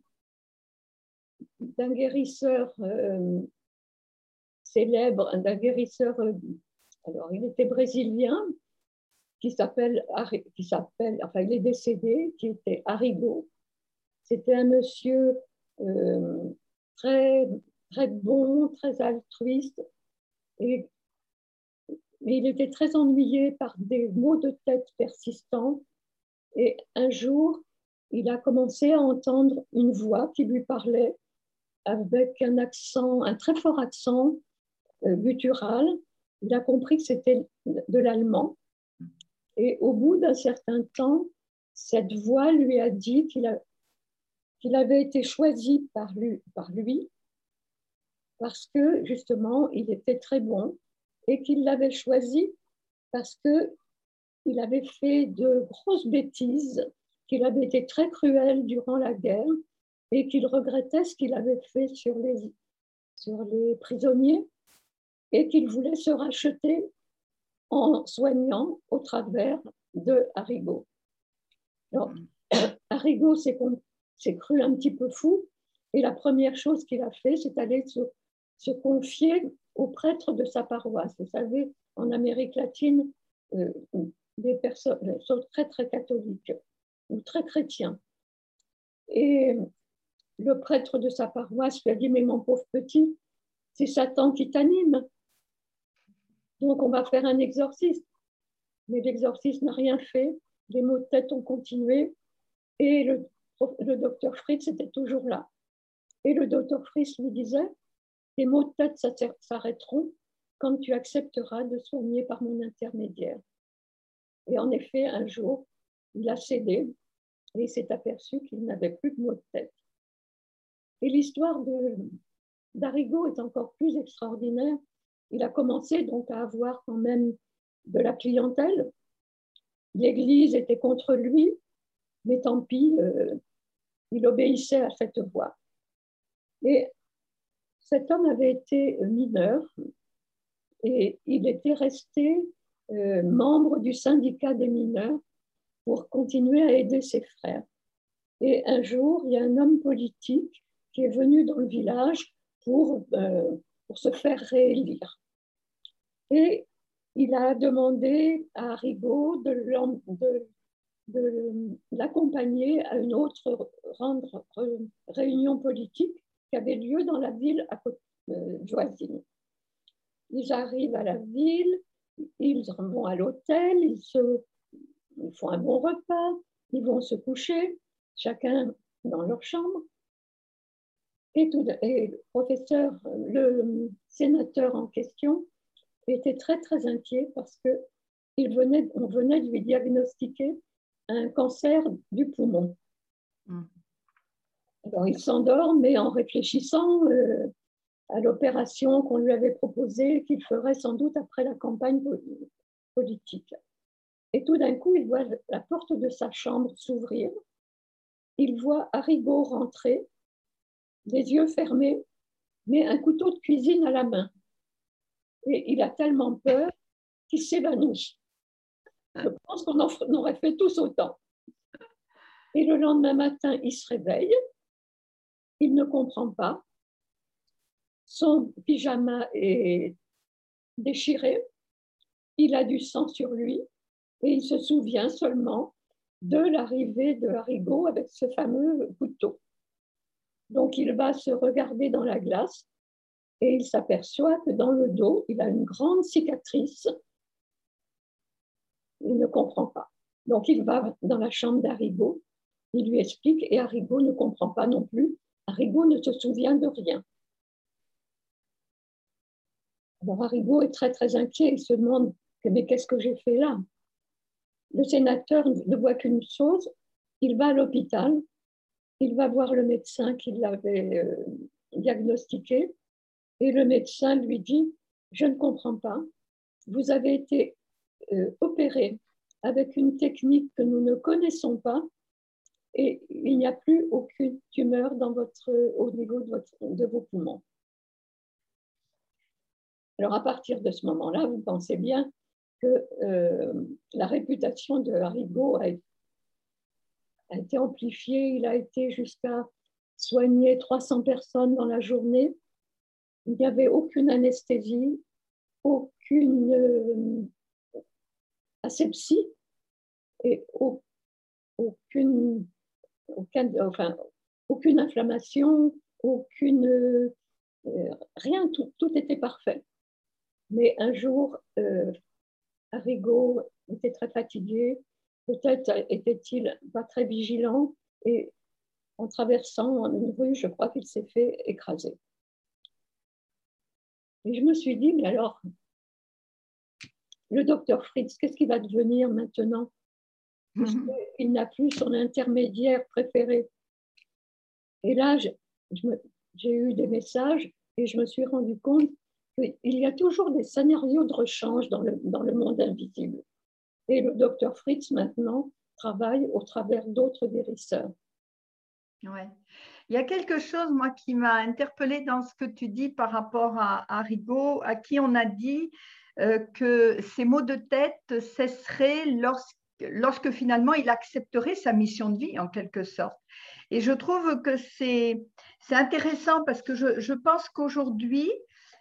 d'un guérisseur euh, célèbre, d'un guérisseur, euh, alors il était brésilien, qui s'appelle, enfin il est décédé, qui était Arrigo. C'était un monsieur euh, très, très bon, très altruiste, mais il était très ennuyé par des maux de tête persistants. Et un jour, il a commencé à entendre une voix qui lui parlait avec un accent, un très fort accent euh, guttural. Il a compris que c'était de l'allemand. Et au bout d'un certain temps, cette voix lui a dit qu'il avait été choisi par lui parce que justement, il était très bon et qu'il l'avait choisi parce que il avait fait de grosses bêtises, qu'il avait été très cruel durant la guerre et qu'il regrettait ce qu'il avait fait sur les, sur les prisonniers et qu'il voulait se racheter en soignant au travers de Arrigo. Alors, Arrigo s'est cru un petit peu fou et la première chose qu'il a fait, c'est aller se, se confier au prêtre de sa paroisse. Vous savez, en Amérique latine, euh, des personnes sont très très catholiques ou très chrétiens. Et le prêtre de sa paroisse lui a dit, mais mon pauvre petit, c'est Satan qui t'anime. Donc on va faire un exorcisme. Mais l'exorcisme n'a rien fait, les maux de tête ont continué et le docteur Fritz était toujours là. Et le docteur Fritz lui disait, tes maux de tête s'arrêteront quand tu accepteras de soigner par mon intermédiaire. Et en effet, un jour, il a cédé et il s'est aperçu qu'il n'avait plus de maux de tête. Et l'histoire d'Arigo est encore plus extraordinaire. Il a commencé donc à avoir quand même de la clientèle. L'Église était contre lui, mais tant pis, euh, il obéissait à cette voix. Et cet homme avait été mineur et il était resté euh, membre du syndicat des mineurs pour continuer à aider ses frères. Et un jour, il y a un homme politique qui est venu dans le village pour, euh, pour se faire réélire. Et il a demandé à Rigaud de, l'accompagner à une autre rendre, réunion politique qui avait lieu dans la ville à côté, euh, voisine. Ils arrivent à la ville, ils vont à l'hôtel, ils, font un bon repas, ils vont se coucher, chacun dans leur chambre. Et le professeur, le sénateur en question, était très très inquiet parce que il venait, on venait de lui diagnostiquer un cancer du poumon. Mmh. Alors il s'endort, mais en réfléchissant, euh, à l'opération qu'on lui avait proposée, qu'il ferait sans doute après la campagne politique. Et tout d'un coup, il voit la porte de sa chambre s'ouvrir. Il voit Arrigo rentrer, les yeux fermés, mais un couteau de cuisine à la main. Et il a tellement peur qu'il s'évanouit. Je pense qu'on aurait fait tous autant. Et le lendemain matin, il se réveille, il ne comprend pas, son pyjama est déchiré, il a du sang sur lui et il se souvient seulement de l'arrivée de Harigo avec ce fameux couteau. Donc il va se regarder dans la glace et il s'aperçoit que dans le dos, il a une grande cicatrice. Il ne comprend pas. Donc il va dans la chambre d'Arigo, il lui explique et Harigo ne comprend pas non plus. Harigo ne se souvient de rien. Alors Arrigo est très très inquiet, il se demande mais qu'est-ce que j'ai fait là? Le sénateur ne voit qu'une chose, il va à l'hôpital, il va voir le médecin qui l'avait euh, diagnostiqué, et le médecin lui dit, je ne comprends pas, vous avez été euh, opéré avec une technique que nous ne connaissons pas, et il n'y a plus aucune tumeur dans votre, au niveau de vos poumons. Alors à partir de ce moment-là, vous pensez bien que euh, la réputation de Haribo a, a, été amplifiée. Il a été jusqu'à soigner 300 personnes dans la journée. Il n'y avait aucune anesthésie, aucune euh, asepsie et aucune, enfin, aucune inflammation, aucune, euh, rien, tout, tout était parfait. Mais un jour, euh, Arrigo était très fatigué, peut-être était-il pas très vigilant, et en traversant une rue, je crois qu'il s'est fait écraser. Et je me suis dit, mais alors, le docteur Fritz, qu'est-ce qu'il va devenir maintenant? Il n'a plus son intermédiaire préféré. Et là, j'ai eu des messages et je me suis rendu compte il y a toujours des scénarios de rechange dans le, dans le monde invisible. Et le docteur Fritz, maintenant, travaille au travers d'autres guérisseurs. Ouais. Il y a quelque chose, moi, qui m'a interpellée dans ce que tu dis par rapport à, à Rigaud, à qui on a dit euh, que ces maux de tête cesseraient lorsque, lorsque finalement il accepterait sa mission de vie, en quelque sorte. Et je trouve que c'est intéressant parce que je, je pense qu'aujourd'hui,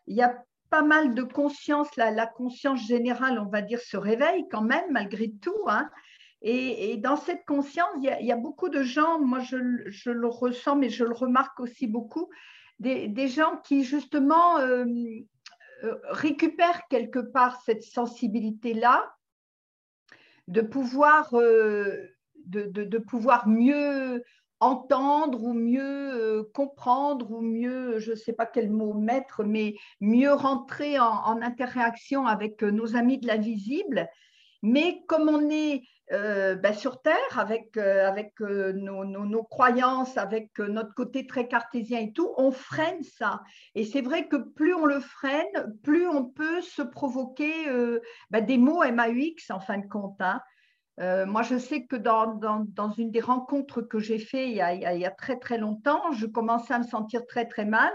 il y a pas mal de conscience, la, la, conscience générale, on va dire, se réveille quand même, malgré tout. Hein. Et, dans cette conscience, il y, a, beaucoup de gens, moi je, le ressens, mais je le remarque aussi beaucoup, des, gens qui justement euh, euh, récupèrent quelque part cette sensibilité-là, de pouvoir, euh, de, pouvoir mieux entendre ou mieux euh, comprendre ou mieux, je ne sais pas quel mot mettre, mais mieux rentrer en, interaction avec euh, nos amis de l'invisible. Mais comme on est euh, ben, sur Terre, avec, avec nos, nos, croyances, avec notre côté très cartésien et tout, on freine ça. Et c'est vrai que plus on le freine, plus on peut se provoquer ben, des mots MAUX en fin de compte. Hein. Euh, moi, je sais que dans, une des rencontres que j'ai faites il, il, y a très très longtemps, je commençais à me sentir très très mal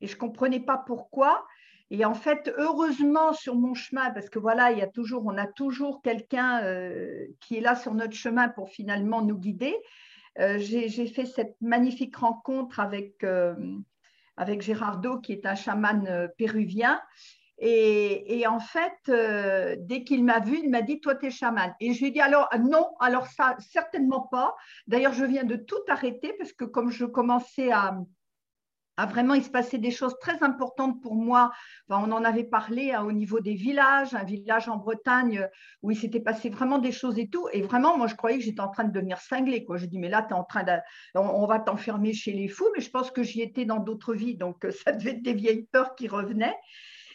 et je ne comprenais pas pourquoi. Et en fait, heureusement sur mon chemin, parce que voilà, il y a toujours, on a toujours quelqu'un euh, qui est là sur notre chemin pour finalement nous guider. Euh, j'ai fait cette magnifique rencontre avec, avec Gérardo, qui est un chaman péruvien, et, en fait, euh, dès qu'il m'a vu, il m'a dit Toi, tu es chaman. Et je lui ai dit Alors, non, alors ça, certainement pas. D'ailleurs, je viens de tout arrêter parce que comme je commençais à, à vraiment, il se passait des choses très importantes pour moi. on en avait parlé hein, au niveau des villages, un village en Bretagne où il s'était passé vraiment des choses et tout. Et vraiment, moi, je croyais que j'étais en train de devenir cinglée. Quoi. Je dis Mais là, es en train de. On, va t'enfermer chez les fous. Mais je pense que j'y étais dans d'autres vies. Donc, ça devait être des vieilles peurs qui revenaient.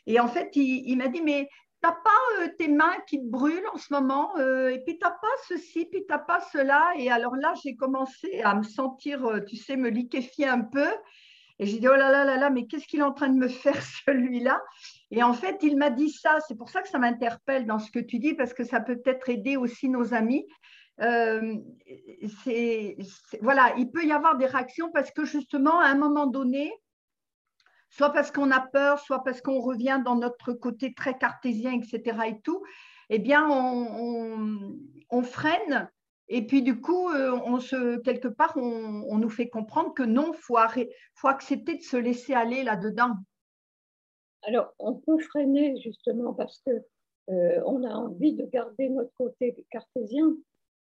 Et en fait, il, m'a dit, mais t'as pas euh, tes mains qui te brûlent en ce moment, euh, et puis t'as pas ceci, puis t'as pas cela. Et alors là, j'ai commencé à me sentir, euh, tu sais, me liquéfier un peu. Et j'ai dit, oh là là là là, mais qu'est-ce qu'il est en train de me faire [laughs] celui-là? Et en fait, il m'a dit ça. C'est pour ça que ça m'interpelle dans ce que tu dis, parce que ça peut peut-être aider aussi nos amis. Euh, voilà, il peut y avoir des réactions parce que justement, à un moment donné, soit parce qu'on a peur, soit parce qu'on revient dans notre côté très cartésien, etc. et tout, eh bien, on, freine. Et puis, du coup, euh, on se, quelque part, on, nous fait comprendre que non, il faut, faut accepter de se laisser aller là-dedans. Alors, on peut freiner justement parce que euh, on a envie de garder notre côté cartésien,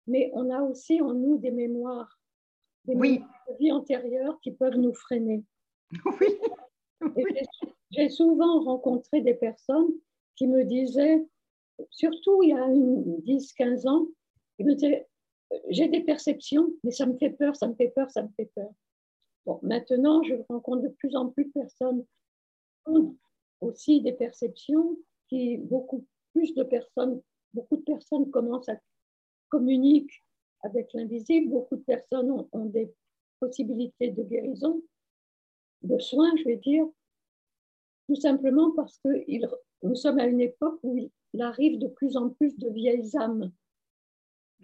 mais on a aussi en nous des mémoires, des oui. mémoires de vie antérieure qui peuvent nous freiner. [laughs] Oui. J'ai souvent rencontré des personnes qui me disaient, surtout il y a 10-15 ans, ils me disaient, j'ai des perceptions, mais ça me fait peur, ça me fait peur, ça me fait peur. Bon, maintenant, je rencontre de plus en plus de personnes qui ont aussi des perceptions, qui beaucoup plus de personnes, beaucoup de personnes commencent à communiquer avec l'invisible, beaucoup de personnes ont, des possibilités de guérison, de soins, je vais dire, tout simplement parce que nous sommes à une époque où il arrive de plus en plus de vieilles âmes.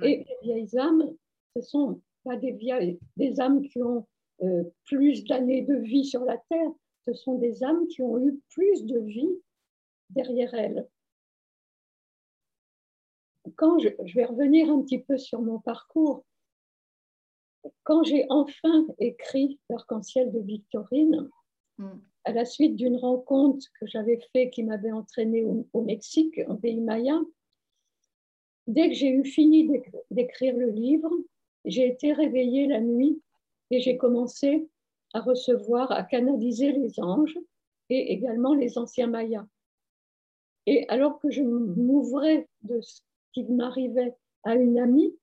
Et les vieilles âmes, ce ne sont pas des, vieilles, des âmes qui ont euh, plus d'années de vie sur la Terre, ce sont des âmes qui ont eu plus de vie derrière elles. Quand je, vais revenir un petit peu sur mon parcours, quand j'ai enfin écrit L'arc-en-ciel de Victorine, mm. à la suite d'une rencontre que j'avais faite qui m'avait entraînée au, Mexique, en pays maya, dès que j'ai eu fini d'écrire le livre, j'ai été réveillée la nuit et j'ai commencé à recevoir, à canaliser les anges et également les anciens mayas. Et alors que je m'ouvrais de ce qui m'arrivait à une amie,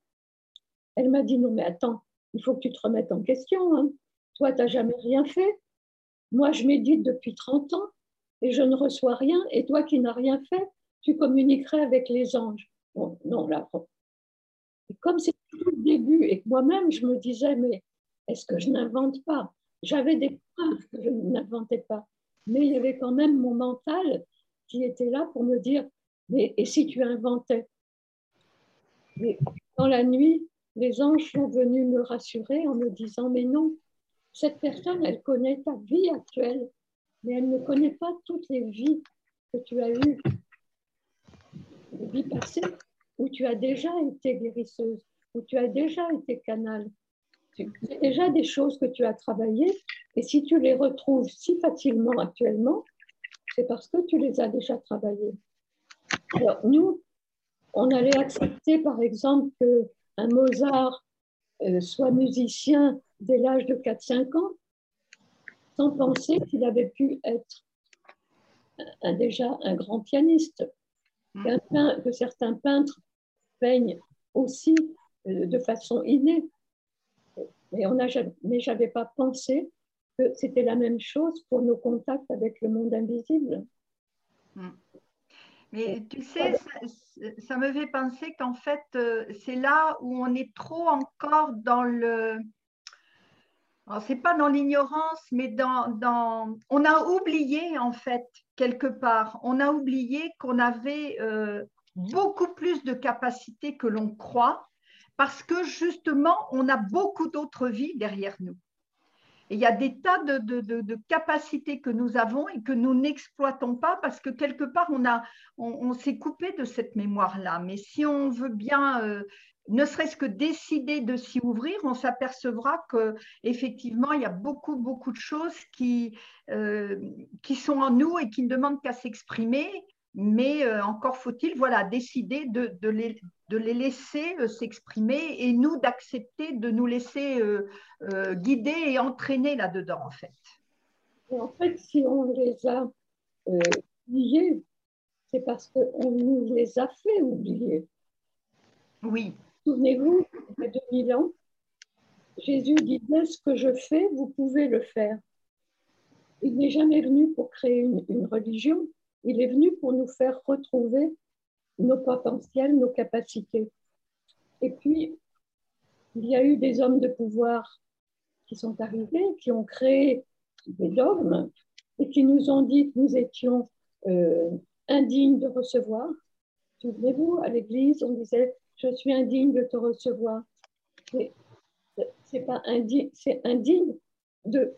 elle m'a dit non mais attends, il faut que tu te remettes en question. Hein. Toi, tu n'as jamais rien fait. Moi, je médite depuis 30 ans et je ne reçois rien. Et toi qui n'as rien fait, tu communiquerais avec les anges. Non, là, comme c'est tout le début et moi-même, je me disais, mais est-ce que je n'invente pas? J'avais des preuves que je n'inventais pas. Mais il y avait quand même mon mental qui était là pour me dire, mais et si tu inventais? Dans la nuit, les anges sont venus me rassurer en me disant, mais non, cette personne, elle connaît ta vie actuelle, mais elle ne connaît pas toutes les vies que tu as eues, les vies passées, où tu as déjà été guérisseuse, où tu as déjà été canal. C'est déjà des choses que tu as travaillées, et si tu les retrouves si facilement actuellement, c'est parce que tu les as déjà travaillées. Alors, nous, on allait accepter, par exemple, que un Mozart euh, soit musicien dès l'âge de 4-5 ans, sans penser qu'il avait pu être déjà un grand pianiste, mm. que certains peintres peignent aussi euh, de façon innée. Mais, on mais je n'avais pas pensé que c'était la même chose pour nos contacts avec le monde invisible. Mm. Mais tu sais, ça, me fait penser qu'en fait, euh, c'est là où on est trop encore dans le. C'est pas dans l'ignorance, mais dans, dans, On a oublié, en fait, quelque part, on a oublié qu'on avait euh, beaucoup plus de capacités que l'on croit, parce que justement, on a beaucoup d'autres vies derrière nous. Il y a des tas de, capacités que nous avons et que nous n'exploitons pas parce que quelque part, on, s'est coupé de cette mémoire-là. Mais si on veut bien, euh, ne serait-ce que décider de s'y ouvrir, on s'apercevra qu'effectivement, il y a beaucoup, beaucoup de choses euh, qui sont en nous et qui ne demandent qu'à s'exprimer mais euh, encore faut-il voilà, décider de, de, les, de les, laisser euh, s'exprimer et nous d'accepter de nous laisser euh, guider et entraîner là-dedans, en fait. en fait, si on les a oubliés, c'est parce qu'on nous les a fait oublier. Oui. Souvenez-vous, il y a 2000 ans, Jésus disait Ce que je fais, vous pouvez le faire. Il n'est jamais venu pour créer une religion, il est venu pour nous faire retrouver nos potentiels, nos capacités. Et puis, il y a eu des hommes de pouvoir qui sont arrivés, qui ont créé des dogmes et qui nous ont dit que nous étions euh, indignes de recevoir. Souvenez-vous, à l'église, on disait Je suis indigne de te recevoir. C'est pas indigne, c'est indigne de,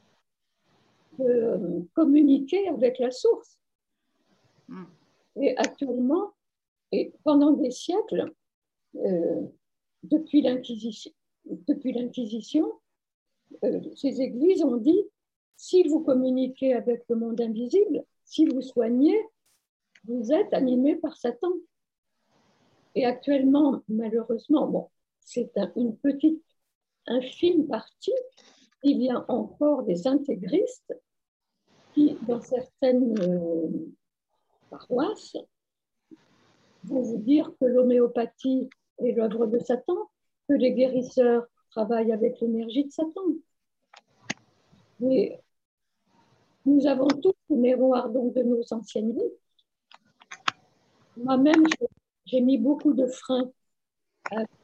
de, communiquer avec la source. Mm. Et actuellement, et pendant des siècles, euh, depuis l'Inquisition, euh, ces églises ont dit si vous communiquez avec le monde invisible, si vous soignez, vous êtes animé par Satan. Et actuellement, malheureusement, bon, c'est une petite, infime partie, il y a encore des intégristes qui, dans certaines paroisses, vont vous dire que l'homéopathie est l'œuvre de Satan, que les guérisseurs travaillent avec l'énergie de Satan. Mais nous avons tous les mémoires donc, de nos anciennes vies. Moi-même, j'ai mis beaucoup de freins.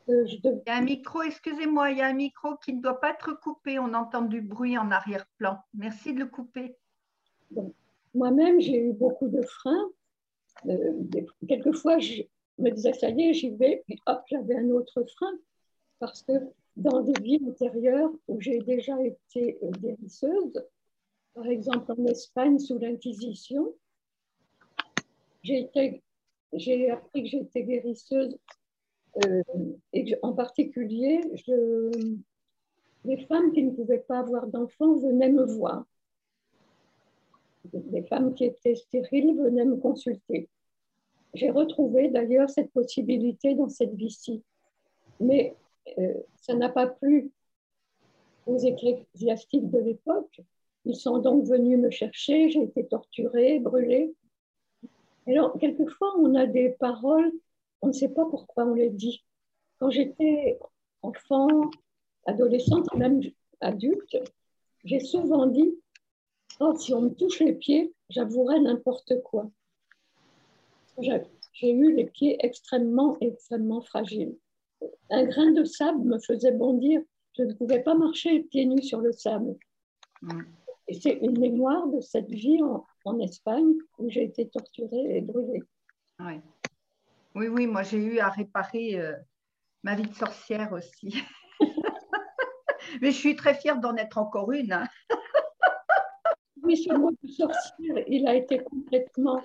Il y a un micro, excusez-moi, il y a un micro qui ne doit pas être coupé. On entend du bruit en arrière-plan. Merci de le couper. Moi-même, j'ai eu beaucoup de freins. Euh, quelquefois, je me disais, ça y est, j'y vais, puis hop, j'avais un autre frein. Parce que dans des vies antérieures où j'ai déjà été euh, guérisseuse, par exemple en Espagne sous l'Inquisition, j'ai appris que j'étais guérisseuse euh, et en particulier, les femmes qui ne pouvaient pas avoir d'enfants venaient me voir. Les femmes qui étaient stériles venaient me consulter. J'ai retrouvé d'ailleurs cette possibilité dans cette vie-ci. Mais euh, ça n'a pas plu aux ecclésiastiques de l'époque. Ils sont donc venus me chercher, j'ai été torturée, brûlée. Alors, quelquefois, on a des paroles, on ne sait pas pourquoi on les dit. Quand j'étais enfant, adolescente, même adulte, j'ai souvent dit oh, si on me touche les pieds, j'avouerai n'importe quoi. J'ai eu les pieds extrêmement, extrêmement fragiles un grain de sable me faisait bondir. Je ne pouvais pas marcher pieds nus sur le sable. Et c'est une mémoire de cette vie en, Espagne où j'ai été torturée et brûlée. Oui, oui, oui moi j'ai eu à réparer euh, ma vie de sorcière aussi. [laughs] Mais je suis très fière d'en être encore une. Hein. Oui, ce mot de sorcière, il a été complètement.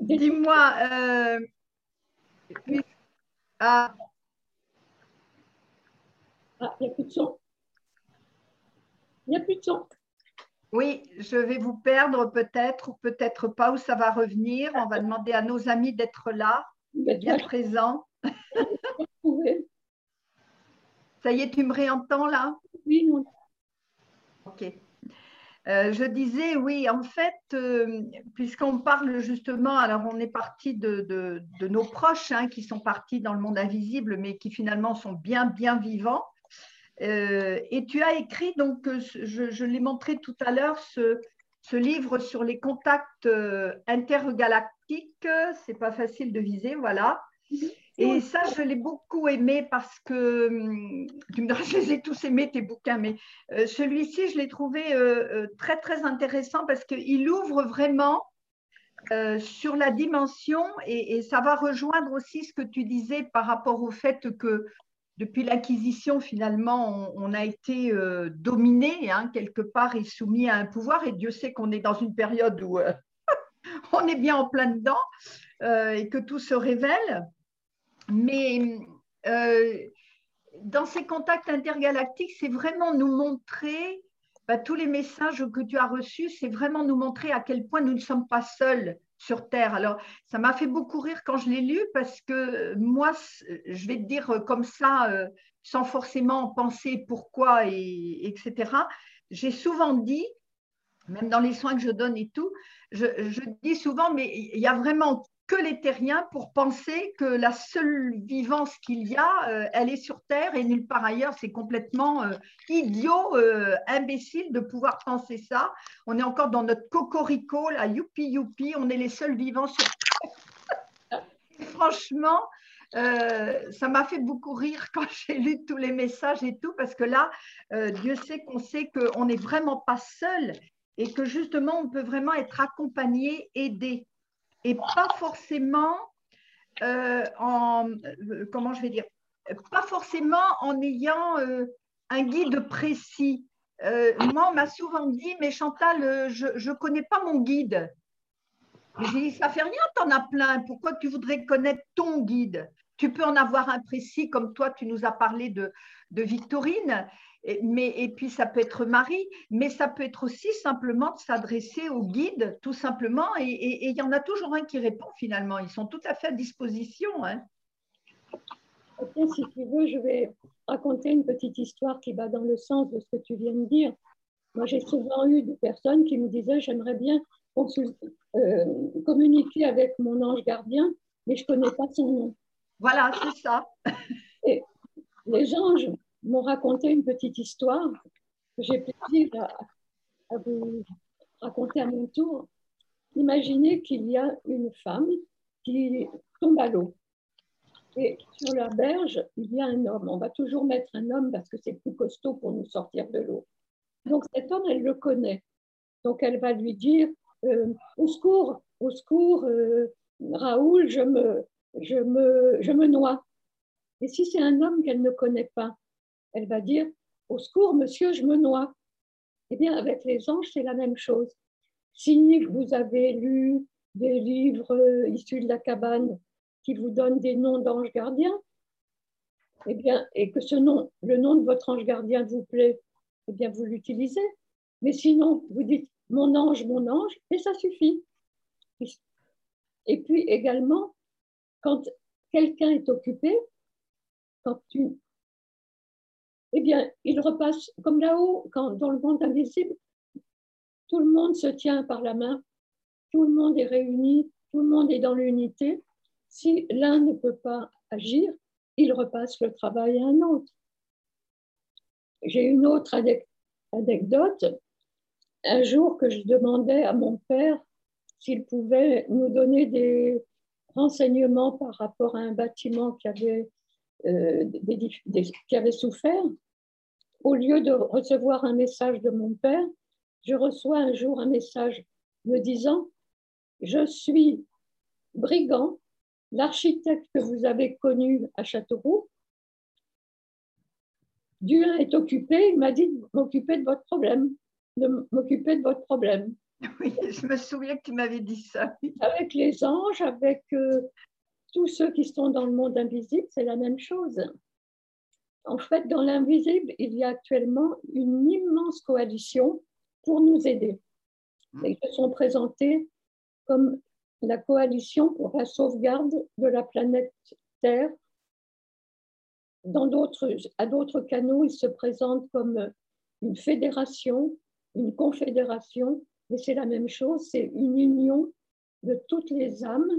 Dis-moi, euh, ah. ah, il n'y a plus de son. Il n'y a plus de son. Oui, je vais vous perdre peut-être ou peut-être pas, où ça va revenir. On va demander à nos amis d'être là, bien présents. ça y est, tu me réentends là? Oui, non. Ok. Euh, je disais, oui, en fait, euh, puisqu'on parle justement, alors on est parti de, nos proches hein, qui sont partis dans le monde invisible, mais qui finalement sont bien, bien vivants. Euh, et tu as écrit, donc, je, l'ai montré tout à l'heure, ce, ce, livre sur les contacts intergalactiques. C'est pas facile de viser, voilà. Et ça, je l'ai beaucoup aimé parce que, hum, tu me diras, [laughs] je les ai tous aimés, tes bouquins, mais euh, celui-ci, je l'ai trouvé euh, euh, très, très intéressant parce qu'il ouvre vraiment sur la dimension et, ça va rejoindre aussi ce que tu disais par rapport au fait que depuis l'acquisition, finalement, on, a été dominé hein, quelque part et soumis à un pouvoir et Dieu sait qu'on est dans une période où [laughs] on est bien en plein dedans et que tout se révèle. Mais euh, dans ces contacts intergalactiques, c'est vraiment nous montrer, bah, tous les messages que tu as reçus, c'est vraiment nous montrer à quel point nous ne sommes pas seuls sur Terre. Alors, ça m'a fait beaucoup rire quand je l'ai lu parce que moi, je vais te dire comme ça, euh, sans forcément penser pourquoi, et, etc. J'ai souvent dit, même dans les soins que je donne et tout, je, je dis souvent, mais il y a vraiment que les terriens pour penser que la seule vivance qu'il y a, euh, elle est sur Terre et nulle part ailleurs. C'est complètement euh, idiot, euh, imbécile de pouvoir penser ça. On est encore dans notre cocorico, la youpi youpi, on est les seuls vivants sur Terre. [laughs] Franchement, ça m'a fait beaucoup rire quand [laughs] j'ai lu tous les messages et tout, parce que là, Dieu sait qu'on sait qu'on n'est vraiment pas seul et que justement, on peut vraiment être accompagné, aidé. Et pas forcément en, comment je vais dire, en ayant un guide précis. moi, on m'a souvent dit, mais Chantal, je ne connais pas mon guide. J'ai dit, ça fait rien, tu en as plein. Pourquoi tu voudrais connaître ton guide? Tu peux en avoir un précis, comme toi, tu nous as parlé de, Victorine, mais, et puis ça peut être Marie, mais ça peut être aussi simplement de s'adresser au guide, tout simplement. Et il y en a toujours un qui répond finalement. Ils sont tout à fait à disposition. Hein. si tu veux, je vais raconter une petite histoire qui va dans le sens de ce que tu viens de dire. Moi, j'ai souvent eu des personnes qui me disaient J'aimerais bien euh, communiquer avec mon ange gardien, mais je ne connais pas son nom. Voilà, c'est ça. Et les anges m'ont raconté une petite histoire que j'ai plaisir à, vous raconter à mon tour. Imaginez qu'il y a une femme qui tombe à l'eau. Et sur la berge, il y a un homme. On va toujours mettre un homme parce que c'est plus costaud pour nous sortir de l'eau. Donc cet homme, elle le connaît. Donc elle va lui dire euh, au secours, au secours, euh, Raoul, je me, je, me, je me noie. Et si c'est un homme qu'elle ne connaît pas, elle va dire Au secours, monsieur, je me noie. Eh bien, avec les anges, c'est la même chose. Si vous avez lu des livres issus de la cabane qui vous donnent des noms d'anges gardiens, eh bien, et que ce nom, le nom de votre ange gardien vous plaît, eh bien, vous l'utilisez. Mais sinon, vous dites mon ange, mon ange, et ça suffit. Et puis également, quand quelqu'un est occupé, quand tu... Eh bien, il repasse comme là-haut, dans le monde invisible, tout le monde se tient par la main, tout le monde est réuni, tout le monde est dans l'unité. Si l'un ne peut pas agir, il repasse le travail à un autre. J'ai une autre anecdote. Un jour que je demandais à mon père s'il pouvait nous donner des renseignements par rapport à un bâtiment qui avait, euh, qui avait souffert, au lieu de recevoir un message de mon père, je reçois un jour un message me disant Je suis brigand, l'architecte que vous avez connu à Châteauroux. Dieu est occupé, il m'a dit de m'occuper de votre problème de m'occuper de votre problème. [laughs] Oui, je me souviens que tu m'avais dit ça. [laughs] Avec les anges, avec euh, tous ceux qui sont dans le monde invisible, c'est la même chose. En fait, dans l'invisible, il y a actuellement une immense coalition pour nous aider. Hmm. Ils se sont présentés comme la coalition pour la sauvegarde de la planète Terre. Dans d'autres, à d'autres canaux, ils se présentent comme une fédération une confédération, mais c'est la même chose, c'est une union de toutes les âmes,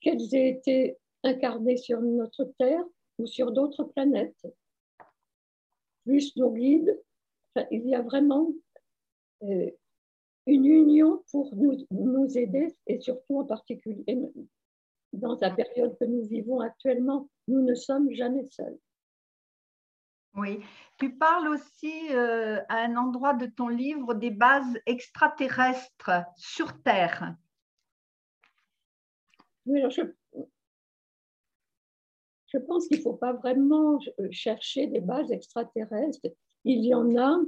qu'elles aient été incarnées sur notre Terre ou sur d'autres planètes. Plus nos guides, il y a vraiment euh, une union pour nous, nous aider et surtout en particulier dans la période que nous vivons actuellement, nous ne sommes jamais seuls. Oui, tu parles aussi euh, à un endroit de ton livre des bases extraterrestres sur Terre. Oui, je, je pense qu'il ne faut pas vraiment chercher des bases extraterrestres. Il y en a,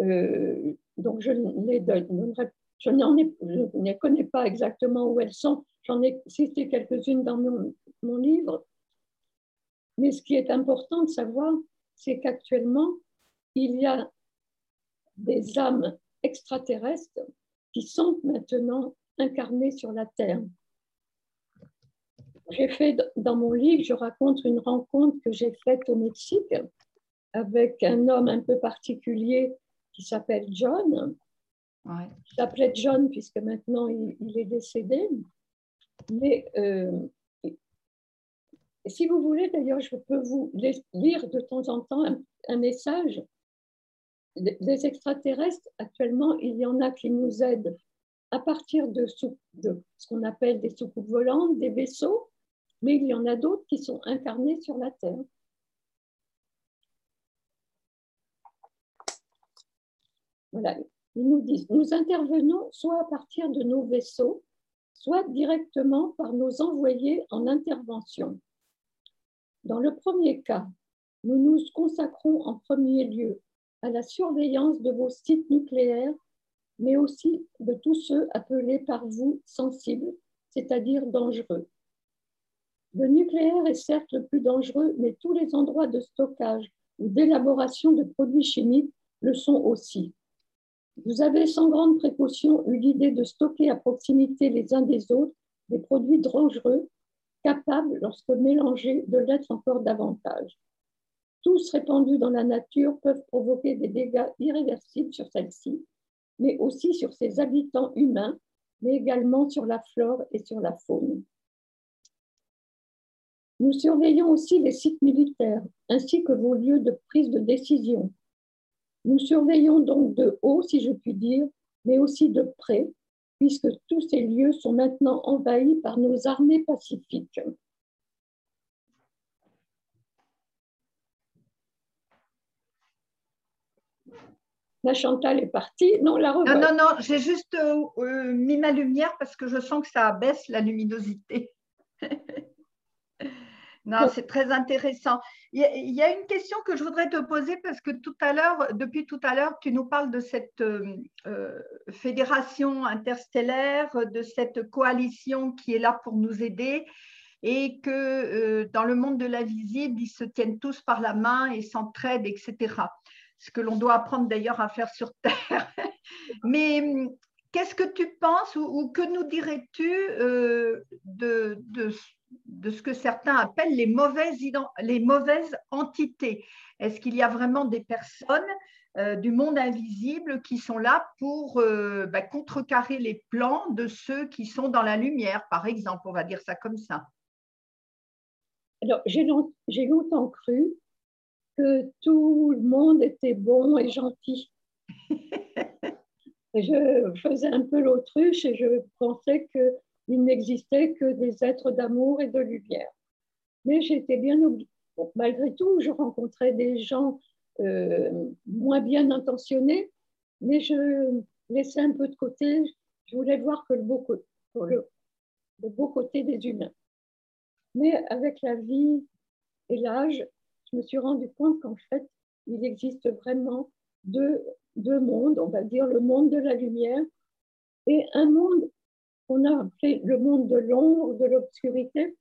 euh, donc je, les je, ne connais pas exactement où elles sont. J'en ai cité quelques-unes dans mon livre. Mais ce qui est important de savoir, c'est qu'actuellement, il y a des âmes extraterrestres qui sont maintenant incarnées sur la Terre. J'ai fait dans mon livre, je raconte une rencontre que j'ai faite au Mexique avec un homme un peu particulier qui s'appelle John. Il s'appelait John puisque maintenant il, est décédé. Mais euh, si vous voulez, d'ailleurs, je peux vous lire de temps en temps un, message. Les extraterrestres, actuellement, il y en a qui nous aident à partir de, ce qu'on appelle des soucoupes volantes, des vaisseaux, mais il y en a d'autres qui sont incarnés sur la Terre. Voilà, ils nous disent, nous intervenons soit à partir de nos vaisseaux, soit directement par nos envoyés en intervention. Dans le premier cas, nous nous consacrons en premier lieu à la surveillance de vos sites nucléaires, mais aussi de tous ceux appelés par vous sensibles, c'est-à-dire dangereux. Le nucléaire est certes le plus dangereux, mais tous les endroits de stockage ou d'élaboration de produits chimiques le sont aussi. Vous avez sans grande précaution eu l'idée de stocker à proximité les uns des autres des produits dangereux, capables, lorsque mélangés, de l'être encore davantage. Tous répandus dans la nature peuvent provoquer des dégâts irréversibles sur celle-ci, mais aussi sur ses habitants humains, mais également sur la flore et sur la faune. Nous surveillons aussi les sites militaires, ainsi que vos lieux de prise de décision, nous surveillons donc de haut, si je puis dire, mais aussi de près, puisque tous ces lieux sont maintenant envahis par nos armées pacifiques. La Chantal est partie. Non, la Non, non, non, j'ai juste euh, euh, mis ma lumière parce que je sens que ça abaisse la luminosité. [laughs] Non, c'est très intéressant. Il y, a une question que je voudrais te poser parce que tout à l'heure, depuis tout à l'heure, tu nous parles de cette euh, euh, fédération interstellaire, de cette coalition qui est là pour nous aider et que euh, dans le monde de l'invisible, ils se tiennent tous par la main et s'entraident, etc. Ce que l'on doit apprendre d'ailleurs à faire sur Terre. [laughs] Mais qu'est-ce que tu penses ou, que nous dirais-tu de, de, de ce que certains appellent les mauvaises, les mauvaises entités. Est-ce qu'il y a vraiment des personnes euh, du monde invisible qui sont là pour euh, bah, contrecarrer les plans de ceux qui sont dans la lumière, par exemple, on va dire ça comme ça Alors, j'ai longtemps cru que tout le monde était bon et gentil. [laughs] je faisais un peu l'autruche et je pensais que il n'existait que des êtres d'amour et de lumière. Mais j'étais bien obligée. malgré tout, je rencontrais des gens euh, moins bien intentionnés, mais je laissais un peu de côté. Je voulais voir que le beau, le, le beau côté des humains. Mais avec la vie et l'âge, je me suis rendu compte qu'en fait, il existe vraiment deux mondes, on va dire le monde de la lumière et un monde qu'on a appelé le monde de l'ombre, de l'obscurité,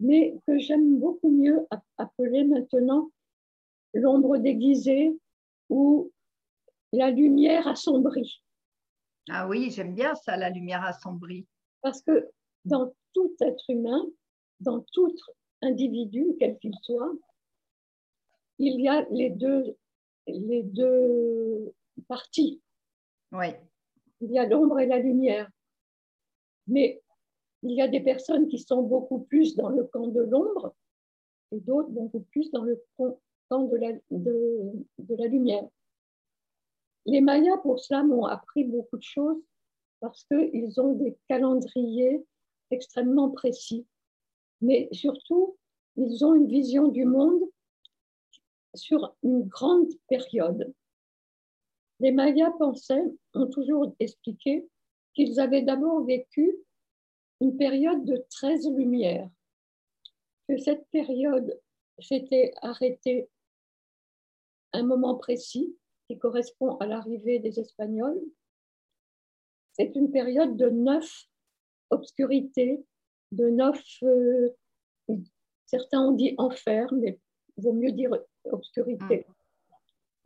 mais que j'aime beaucoup mieux appeler maintenant l'ombre déguisée ou la lumière assombrie. Ah oui, j'aime bien ça, la lumière assombrie. Parce que dans tout être humain, dans tout individu, quel qu'il soit, il y a les deux, les deux parties. Oui. Il y a l'ombre et la lumière. Mais il y a des personnes qui sont beaucoup plus dans le camp de l'ombre et d'autres beaucoup plus dans le camp de la, lumière. Les Mayas, pour cela, m'ont appris beaucoup de choses parce qu'ils ont des calendriers extrêmement précis. Mais surtout, ils ont une vision du monde sur une grande période. Les Mayas pensaient, ont toujours expliqué qu'ils avaient d'abord vécu une période de 13 lumières, que cette période s'était arrêtée à un moment précis qui correspond à l'arrivée des Espagnols. C'est une période de neuf obscurités, de neuf, euh, certains ont dit enfer, mais il vaut mieux dire obscurité. Mm.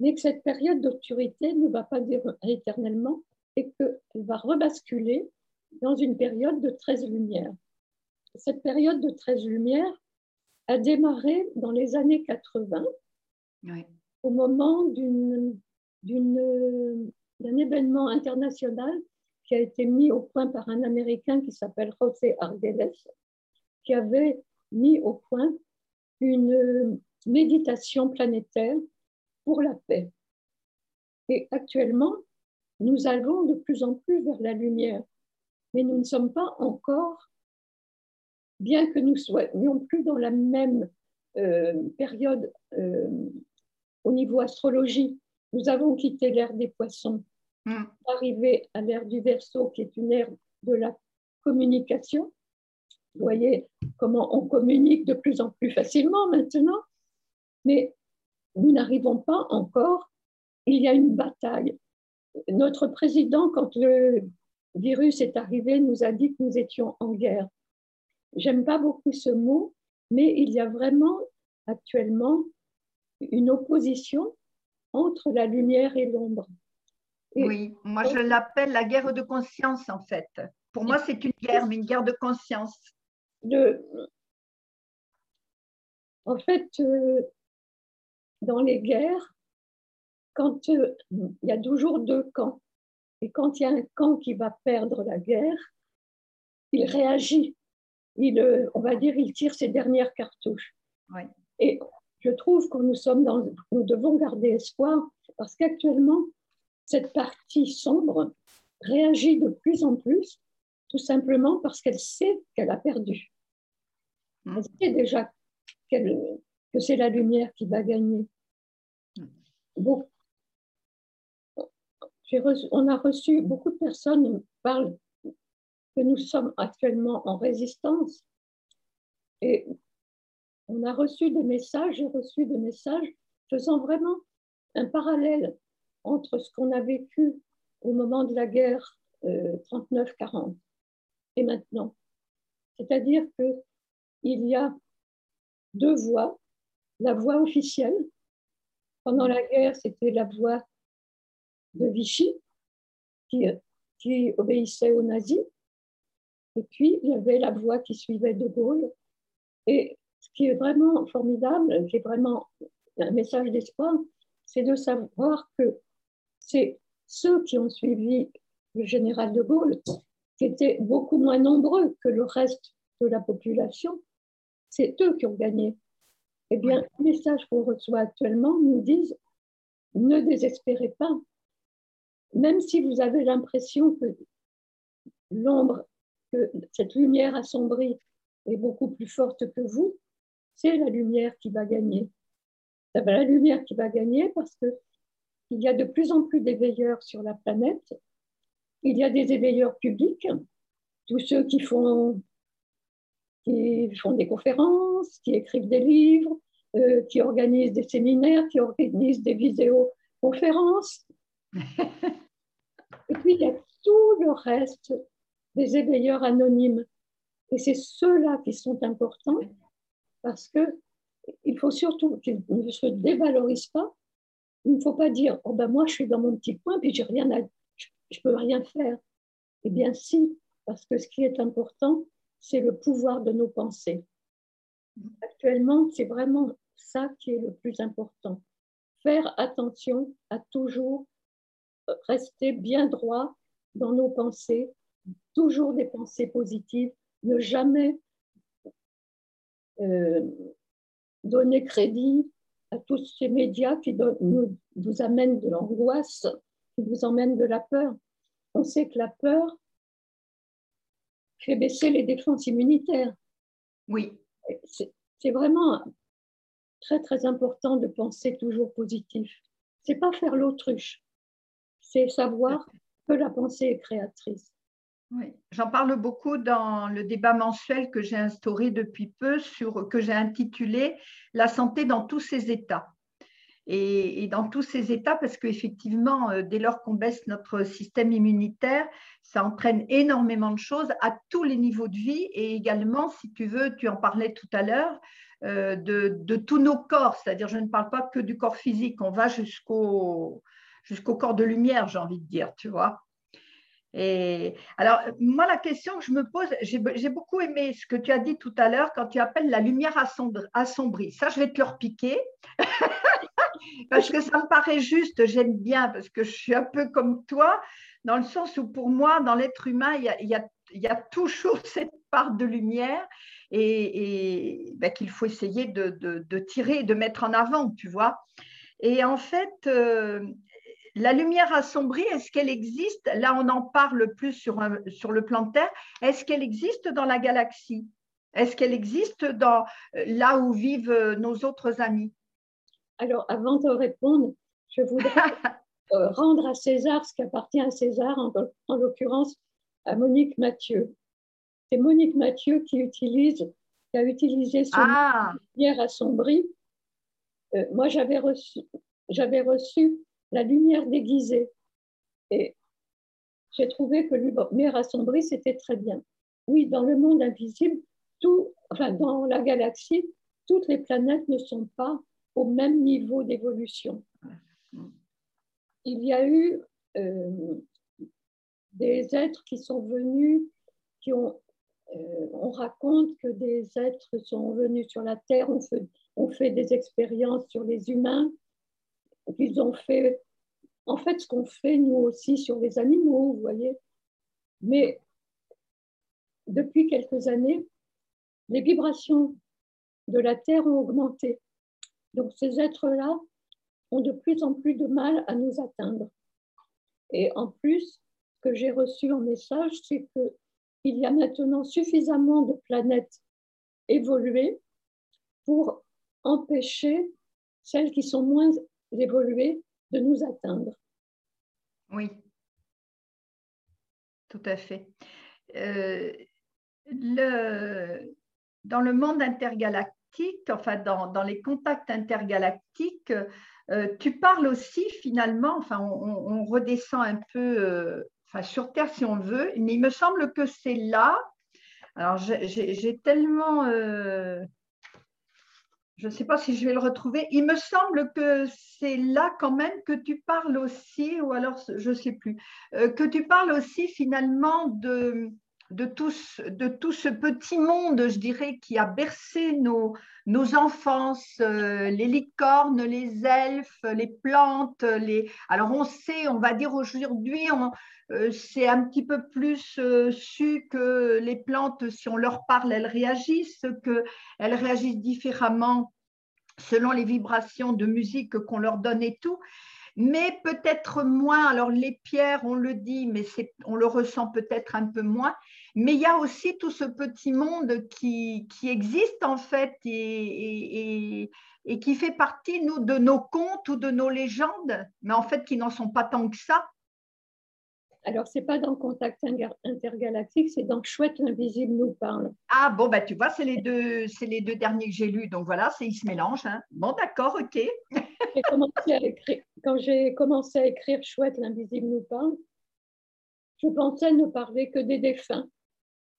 Mais que cette période d'obscurité ne va pas dire éternellement, et qu'elle va rebasculer dans une période de 13 lumières. Cette période de 13 lumières a démarré dans les années 80, au moment d'un événement international qui a été mis au point par un Américain qui s'appelle José Arguelles, qui avait mis au point une méditation planétaire pour la paix. Et actuellement, nous allons de plus en plus vers la lumière, mais nous ne sommes pas encore bien que nous soyons plus dans la même euh, période euh, au niveau astrologie, nous avons quitté l'ère des poissons, mm. arrivé à l'ère du Verseau, qui est une ère de la communication. Vous voyez comment on communique de plus en plus facilement maintenant, mais nous n'arrivons pas encore. Il y a une bataille. Notre président, quand le virus est arrivé, nous a dit que nous étions en guerre. J'aime pas beaucoup ce mot, mais il y a vraiment actuellement une opposition entre la lumière et l'ombre. Oui, moi je l'appelle la guerre de conscience en fait. Pour moi, c'est une guerre, mais une guerre de conscience. En fait, euh, dans les guerres, quand il y a toujours deux camps, et quand il y a un camp qui va perdre la guerre, il réagit. Il, on va dire, il tire ses dernières cartouches. Et je trouve que nous sommes dans, nous devons garder espoir parce qu'actuellement, cette partie sombre réagit de plus en plus, tout simplement parce qu'elle sait qu'elle a perdu. Elle sait déjà que c'est la lumière qui va gagner. Bon. On a reçu, beaucoup de personnes parlent que nous sommes actuellement en résistance. Et on a reçu des messages, j'ai reçu des messages faisant vraiment un parallèle entre ce qu'on a vécu au moment de la guerre 39-40 euh, et maintenant. C'est-à-dire qu'il y a deux voix. La voix officielle, pendant la guerre, c'était la voix de Vichy, qui, obéissait aux nazis. Et puis, il y avait la voix qui suivait De Gaulle. Et ce qui est vraiment formidable, qui est vraiment un message d'espoir, c'est de savoir que c'est ceux qui ont suivi le général de Gaulle, qui étaient beaucoup moins nombreux que le reste de la population, c'est eux qui ont gagné. Eh bien, les messages qu'on reçoit actuellement nous disent ne désespérez pas. Même si vous avez l'impression que l'ombre, que cette lumière assombrie est beaucoup plus forte que vous, c'est la lumière qui va gagner. C'est la lumière qui va gagner parce que il y a de plus en plus d'éveilleurs sur la planète. Il y a des éveilleurs publics, tous ceux qui font, qui font des conférences, qui écrivent des livres, euh, qui organisent des séminaires, qui organisent des vidéoconférences. [laughs] Et puis, il y a tout le reste des éveilleurs anonymes. Et c'est ceux-là qui sont importants parce qu'il faut surtout qu'ils ne se dévalorisent pas. Il ne faut pas dire oh ben moi je suis dans mon petit coin puis rien à, je, peux rien faire. Eh bien si, parce que ce qui est important, c'est le pouvoir de nos pensées. Actuellement, c'est vraiment ça qui est le plus important. Faire attention à toujours rester bien droit dans nos pensées, toujours des pensées positives, ne jamais euh, donner crédit à tous ces médias qui nous, nous amènent de l'angoisse, qui nous emmènent de la peur. On sait que la peur fait baisser les défenses immunitaires. Oui. C'est vraiment très, très important de penser toujours positif. C'est pas faire l'autruche, c'est savoir que la pensée est créatrice. Oui. J'en parle beaucoup dans le débat mensuel que j'ai instauré depuis peu, sur, que j'ai intitulé La santé dans tous ses états. Et, dans tous ces états, parce qu'effectivement, euh, dès lors qu'on baisse notre système immunitaire, ça entraîne énormément de choses à tous les niveaux de vie et également, si tu veux, tu en parlais tout à l'heure, euh, de, de, tous nos corps, c'est-à-dire je ne parle pas que du corps physique, on va jusqu'au jusqu'au corps de lumière, j'ai envie de dire, tu vois. Et alors, moi, la question que je me pose, j'ai beaucoup aimé ce que tu as dit tout à l'heure quand tu appelles la lumière assombrie. Ça, je vais te le repiquer [laughs] parce que ça me paraît juste, j'aime bien, parce que je suis un peu comme toi, dans le sens où pour moi, dans l'être humain, il y, a, il, y a, toujours [laughs] cette part de lumière et, ben, qu'il faut essayer de, de, tirer, de mettre en avant, tu vois. Et en fait, euh, la lumière assombrie, est-ce qu'elle existe? Là, on en parle plus sur, sur le plan de Terre. Est-ce qu'elle existe dans la galaxie? Est-ce qu'elle existe dans là où vivent nos autres amis? Alors, avant de répondre, je voudrais [laughs] rendre à César ce qui appartient à César, en, l'occurrence à Monique Mathieu. C'est Monique Mathieu qui utilise, qui a utilisé son ah. lumière assombrie. Euh, moi, j'avais reçu, j'avais reçu la lumière déguisée. Et j'ai trouvé que lumière assombrie, c'était très bien. Oui, dans le monde invisible, tout, enfin, dans la galaxie, toutes les planètes ne sont pas au même niveau d'évolution. Il y a eu euh, des êtres qui sont venus, qui ont, euh, on raconte que des êtres sont venus sur la Terre, on fait, fait des expériences sur les humains, qu'ils ont fait, en fait, ce qu'on fait nous aussi sur les animaux, vous voyez. Mais depuis quelques années, les vibrations de la Terre ont augmenté. Donc ces êtres-là ont de plus en plus de mal à nous atteindre. Et en plus, ce que j'ai reçu en message, c'est qu'il y a maintenant suffisamment de planètes évoluées pour empêcher celles qui sont moins évoluées de nous atteindre. Oui, tout à fait. Euh, le, dans le monde intergalactique, enfin dans, dans les contacts intergalactiques, euh, tu parles aussi finalement, enfin on, redescend un peu euh, enfin, sur Terre si on veut, mais il me semble que c'est là. Alors j'ai tellement... Euh, je ne sais pas si je vais le retrouver. Il me semble que c'est là quand même que tu parles aussi, ou alors je ne sais plus, que tu parles aussi finalement de, de tout, de tout ce petit monde, je dirais, qui a bercé nos, nos enfances, euh, les licornes, les elfes, les plantes. Les... Alors on sait, on va dire aujourd'hui, euh, c'est un petit peu plus euh, su que les plantes, si on leur parle, elles réagissent, qu'elles réagissent différemment selon les vibrations de musique qu'on leur donne et tout mais peut-être moins. Alors les pierres, on le dit, mais on le ressent peut-être un peu moins. Mais il y a aussi tout ce petit monde qui, qui existe en fait et, et, qui fait partie nous, de nos contes ou de nos légendes, mais en fait qui n'en sont pas tant que ça. Alors, c'est pas dans Contact intergalactique, c'est dans Chouette l'invisible nous parle. Ah bon, bah tu vois, c'est les deux, c'est les deux derniers que j'ai lus, donc voilà, c'est ils se mélangent. Hein. Bon, d'accord, ok. Quand j'ai commencé à écrire Chouette l'invisible nous parle, je pensais ne parler que des défunts,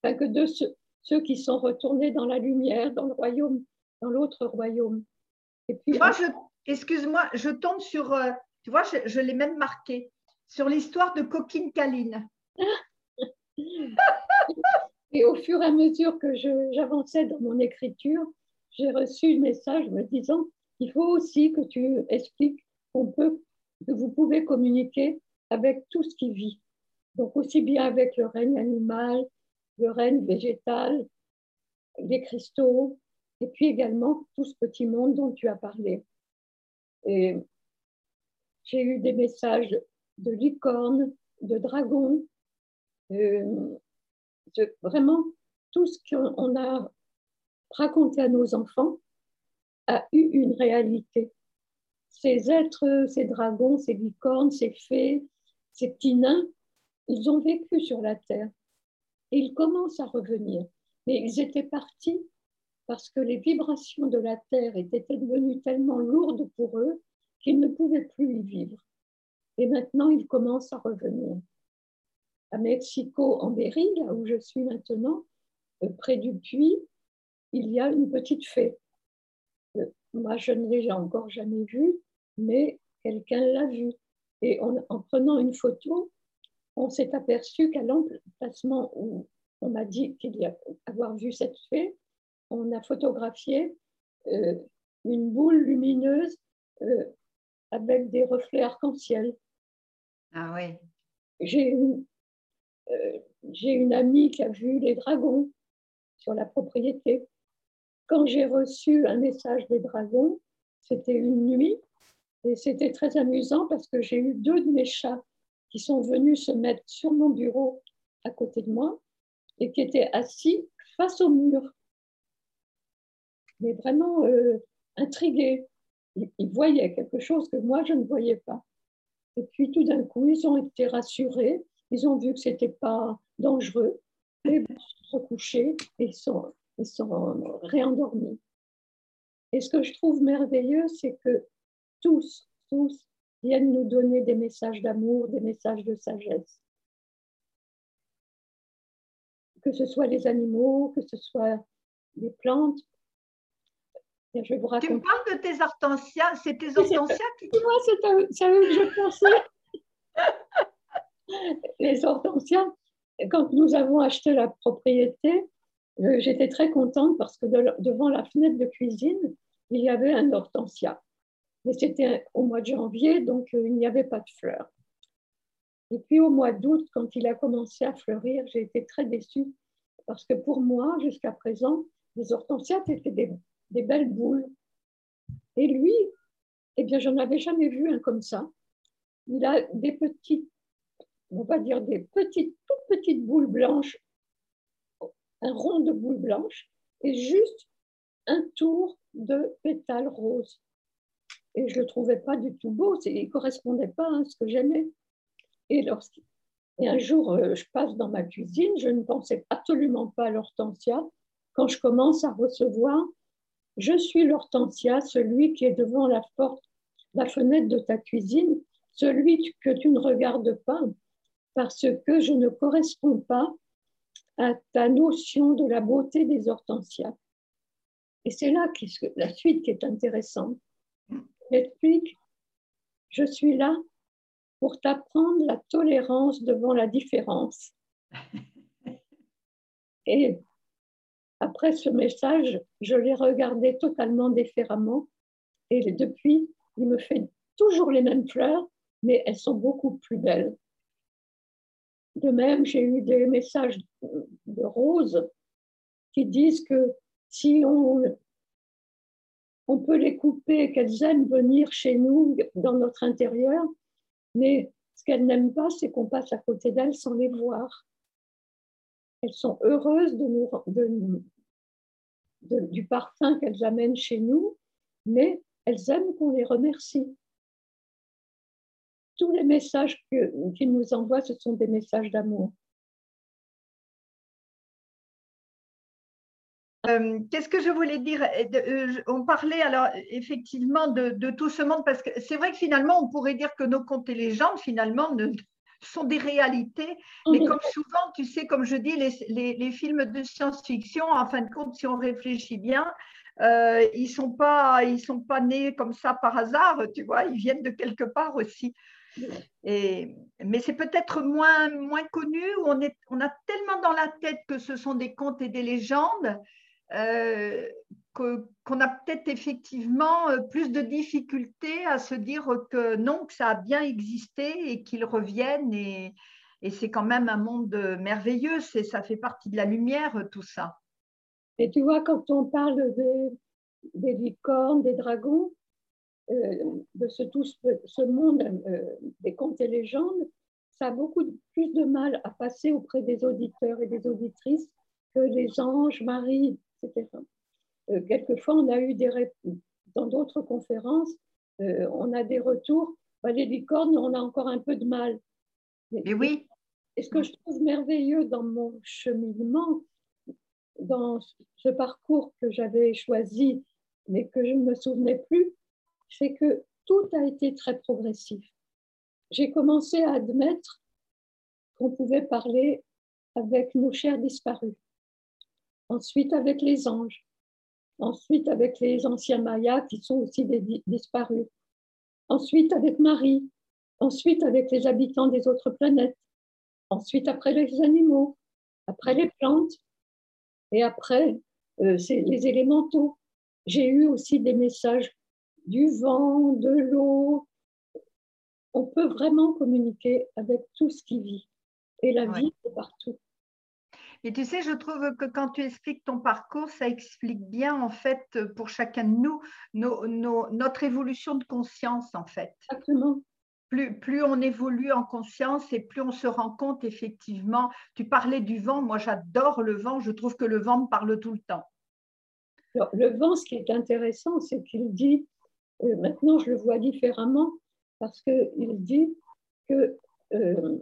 enfin que de ceux, qui sont retournés dans la lumière, dans le royaume, dans l'autre royaume. Et puis, moi, je, excuse-moi, je tombe sur, euh, tu vois, je l'ai même marqué sur l'histoire de Coquine Caline. [laughs] et au fur et à mesure que j'avançais dans mon écriture, j'ai reçu un message me disant il faut aussi que tu expliques qu'on peut, que vous pouvez communiquer avec tout ce qui vit. Donc aussi bien avec le règne animal, le règne végétal, les cristaux, et puis également tout ce petit monde dont tu as parlé. Et j'ai eu des messages de licornes, de dragons, euh, vraiment tout ce qu'on a raconté à nos enfants a eu une réalité. Ces êtres, ces dragons, ces licornes, ces fées, ces petits nains, ils ont vécu sur la Terre et ils commencent à revenir. Mais ils étaient partis parce que les vibrations de la Terre étaient devenues tellement lourdes pour eux qu'ils ne pouvaient plus y vivre. Et maintenant, il commence à revenir. À Mexico, en Berry, là où je suis maintenant, euh, près du puits, il y a une petite fée. Euh, moi, je ne l'ai encore jamais vue, mais quelqu'un l'a vue. Et en, prenant une photo, on s'est aperçu qu'à l'emplacement où on m'a dit qu'il y a avoir vu cette fée, on a photographié euh, une boule lumineuse avec des reflets arc-en-ciel. Ah oui. J'ai une, euh, j'ai une amie qui a vu les dragons sur la propriété. Quand j'ai reçu un message des dragons, c'était une nuit et c'était très amusant parce que j'ai eu deux de mes chats qui sont venus se mettre sur mon bureau à côté de moi et qui étaient assis face au mur. mais vraiment euh, intrigués. Ils, voyaient quelque chose que moi, je ne voyais pas. Et puis tout d'un coup, ils ont été rassurés, ils ont vu que ce n'était pas dangereux, et ils se couchés et ils sont, ils sont réendormis. Et ce que je trouve merveilleux, c'est que tous, tous viennent nous donner des messages d'amour, des messages de sagesse. Que ce soit les animaux, que ce soit les plantes. Je vais vous raconter. Tu me parles de tes hortensias, c'est tes hortensias qui... Moi, c'est à eux que je pensais. les hortensias, quand nous avons acheté la propriété, euh, j'étais très contente parce que devant la fenêtre de cuisine, il y avait un hortensia. Mais c'était au mois de janvier, donc euh, il n'y avait pas de fleurs. Et puis au mois d'août, quand il a commencé à fleurir, j'ai été très déçue parce que pour moi, jusqu'à présent, les hortensias étaient des, des, belles boules. Et lui, eh bien, j'en avais jamais vu un comme ça. Il a des petites, on va dire des petites, toutes petites boules blanches, un rond de boules blanches, et juste un tour de pétales roses. Et je ne le trouvais pas du tout beau, il ne correspondait pas à ce que j'aimais. Et, et un jour, euh, je passe dans ma cuisine, je ne pensais absolument pas à l'hortensia. Quand je commence à recevoir, je suis l'hortensia, celui qui est devant la porte, la fenêtre de ta cuisine, celui que tu ne regardes pas, parce que je ne corresponds pas à ta notion de la beauté des hortensias. Et c'est là la suite qui est intéressante. explique, je suis là pour t'apprendre la tolérance devant la différence. [laughs] Et après ce message, je l'ai regardé totalement différemment. Et depuis, il me fait toujours les mêmes fleurs, mais elles sont beaucoup plus belles. De même, j'ai eu des messages de roses qui disent que si on, peut les couper, qu'elles aiment venir chez nous dans notre intérieur, mais ce qu'elles n'aiment pas, c'est qu'on passe à côté d'elles sans les voir. Elles sont heureuses du parfum qu'elles amènent chez nous, mais elles aiment qu'on les remercie. Tous les messages qu'ils nous envoient, ce sont des messages d'amour. Euh, qu'est-ce que je voulais dire? Euh, euh, On parlait alors effectivement de, tout ce monde, parce que c'est vrai que finalement, on pourrait dire que nos contes et légendes, finalement, ne, [laughs] sont des réalités, mais comme souvent, tu sais, comme je dis, les, films de science-fiction, en fin de compte, si on réfléchit bien, ils ne sont, pas, ils sont pas nés comme ça par hasard, tu vois, ils viennent de quelque part aussi. Et, mais c'est peut-être moins, moins connu, on, est, on a tellement dans la tête que ce sont des contes et des légendes euh, qu'on a peut-être effectivement euh, plus de difficultés à se dire que non, que ça a bien existé et qu'ils reviennent. Et, c'est quand même un monde merveilleux, ça fait partie de la lumière, tout ça. Et tu vois, quand on parle des licornes, des dragons, de ce, tout ce, monde des contes et légendes, ça a beaucoup plus de mal à passer auprès des auditeurs et des auditrices que les anges, Marie, euh, quelquefois, on a eu des dans d'autres conférences, euh, on a des retours. Bah, les licornes, on a encore un peu de mal. Mais, oui. Et ce que je trouve merveilleux dans mon cheminement, dans ce parcours que j'avais choisi, mais que je ne me souvenais plus, c'est que tout a été très progressif. J'ai commencé à admettre qu'on pouvait parler avec nos chers disparus ensuite avec les anges, ensuite avec les anciens Mayas qui sont aussi disparus, ensuite avec Marie, ensuite avec les habitants des autres planètes, ensuite après les animaux, après les plantes, et après euh, les élémentaux. J'ai eu aussi des messages du vent, de l'eau. On peut vraiment communiquer avec tout ce qui vit. Et la vie est partout. Et tu sais, je trouve que quand tu expliques ton parcours, ça explique bien, en fait, pour chacun de nous, notre évolution de conscience, en fait. Exactement. Plus, plus, on évolue en conscience et plus on se rend compte, effectivement. Tu parlais du vent, moi j'adore le vent, je trouve que le vent me parle tout le temps. le vent, ce qui est intéressant, c'est qu'il dit, euh, maintenant je le vois différemment, parce qu'il dit qu'il euh,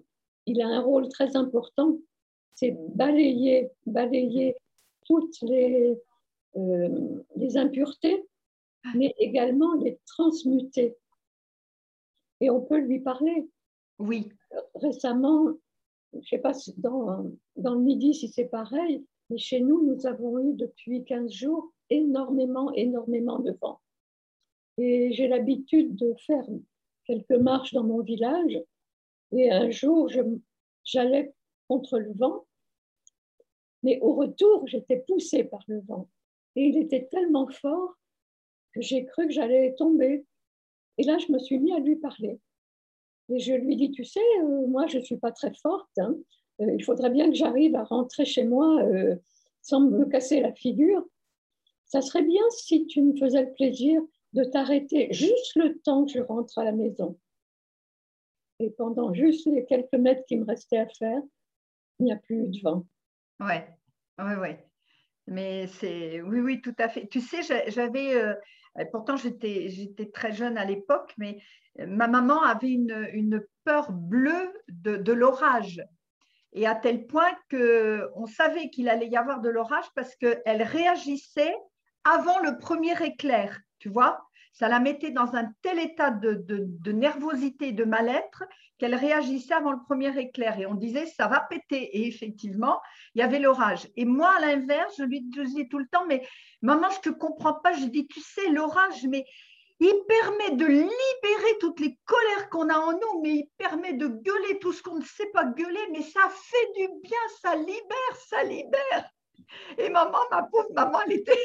a un rôle très important, c'est balayer, balayer toutes les, euh, les impuretés, mais également les transmuter. Et on peut lui parler. Oui. Récemment, je ne sais pas dans, dans le midi si c'est pareil, mais chez nous, nous avons eu depuis 15 jours énormément, énormément de vent. Et j'ai l'habitude de faire quelques marches dans mon village. Et un jour, j'allais contre le vent, mais au retour, j'étais poussée par le vent. Et il était tellement fort que j'ai cru que j'allais tomber. Et là, je me suis mis à lui parler. Et je lui dis, tu sais, euh, moi, je ne suis pas très forte. Hein. Euh, il faudrait bien que j'arrive à rentrer chez moi euh, sans me casser la figure. Ça serait bien si tu me faisais le plaisir de t'arrêter juste le temps que je rentre à la maison. Et pendant juste les quelques mètres qui me restaient à faire, il n'y a plus de vent. Ouais, ouais, ouais. Mais c'est oui, oui, tout à fait. Tu sais, j'avais euh, pourtant j'étais très jeune à l'époque, mais ma maman avait une, peur bleue de l'orage. Et à tel point qu'on savait qu'il allait y avoir de l'orage parce qu'elle réagissait avant le premier éclair, tu vois ça la mettait dans un tel état de, de, nervosité, de mal-être, qu'elle réagissait avant le premier éclair. Et on disait, ça va péter. Et effectivement, il y avait l'orage. Et moi, à l'inverse, je lui disais tout le temps, mais maman, je ne te comprends pas. Je dis, tu sais, l'orage, mais il permet de libérer toutes les colères qu'on a en nous, mais il permet de gueuler tout ce qu'on ne sait pas gueuler, mais ça fait du bien, ça libère, ça libère. Et maman, ma pauvre maman, elle était,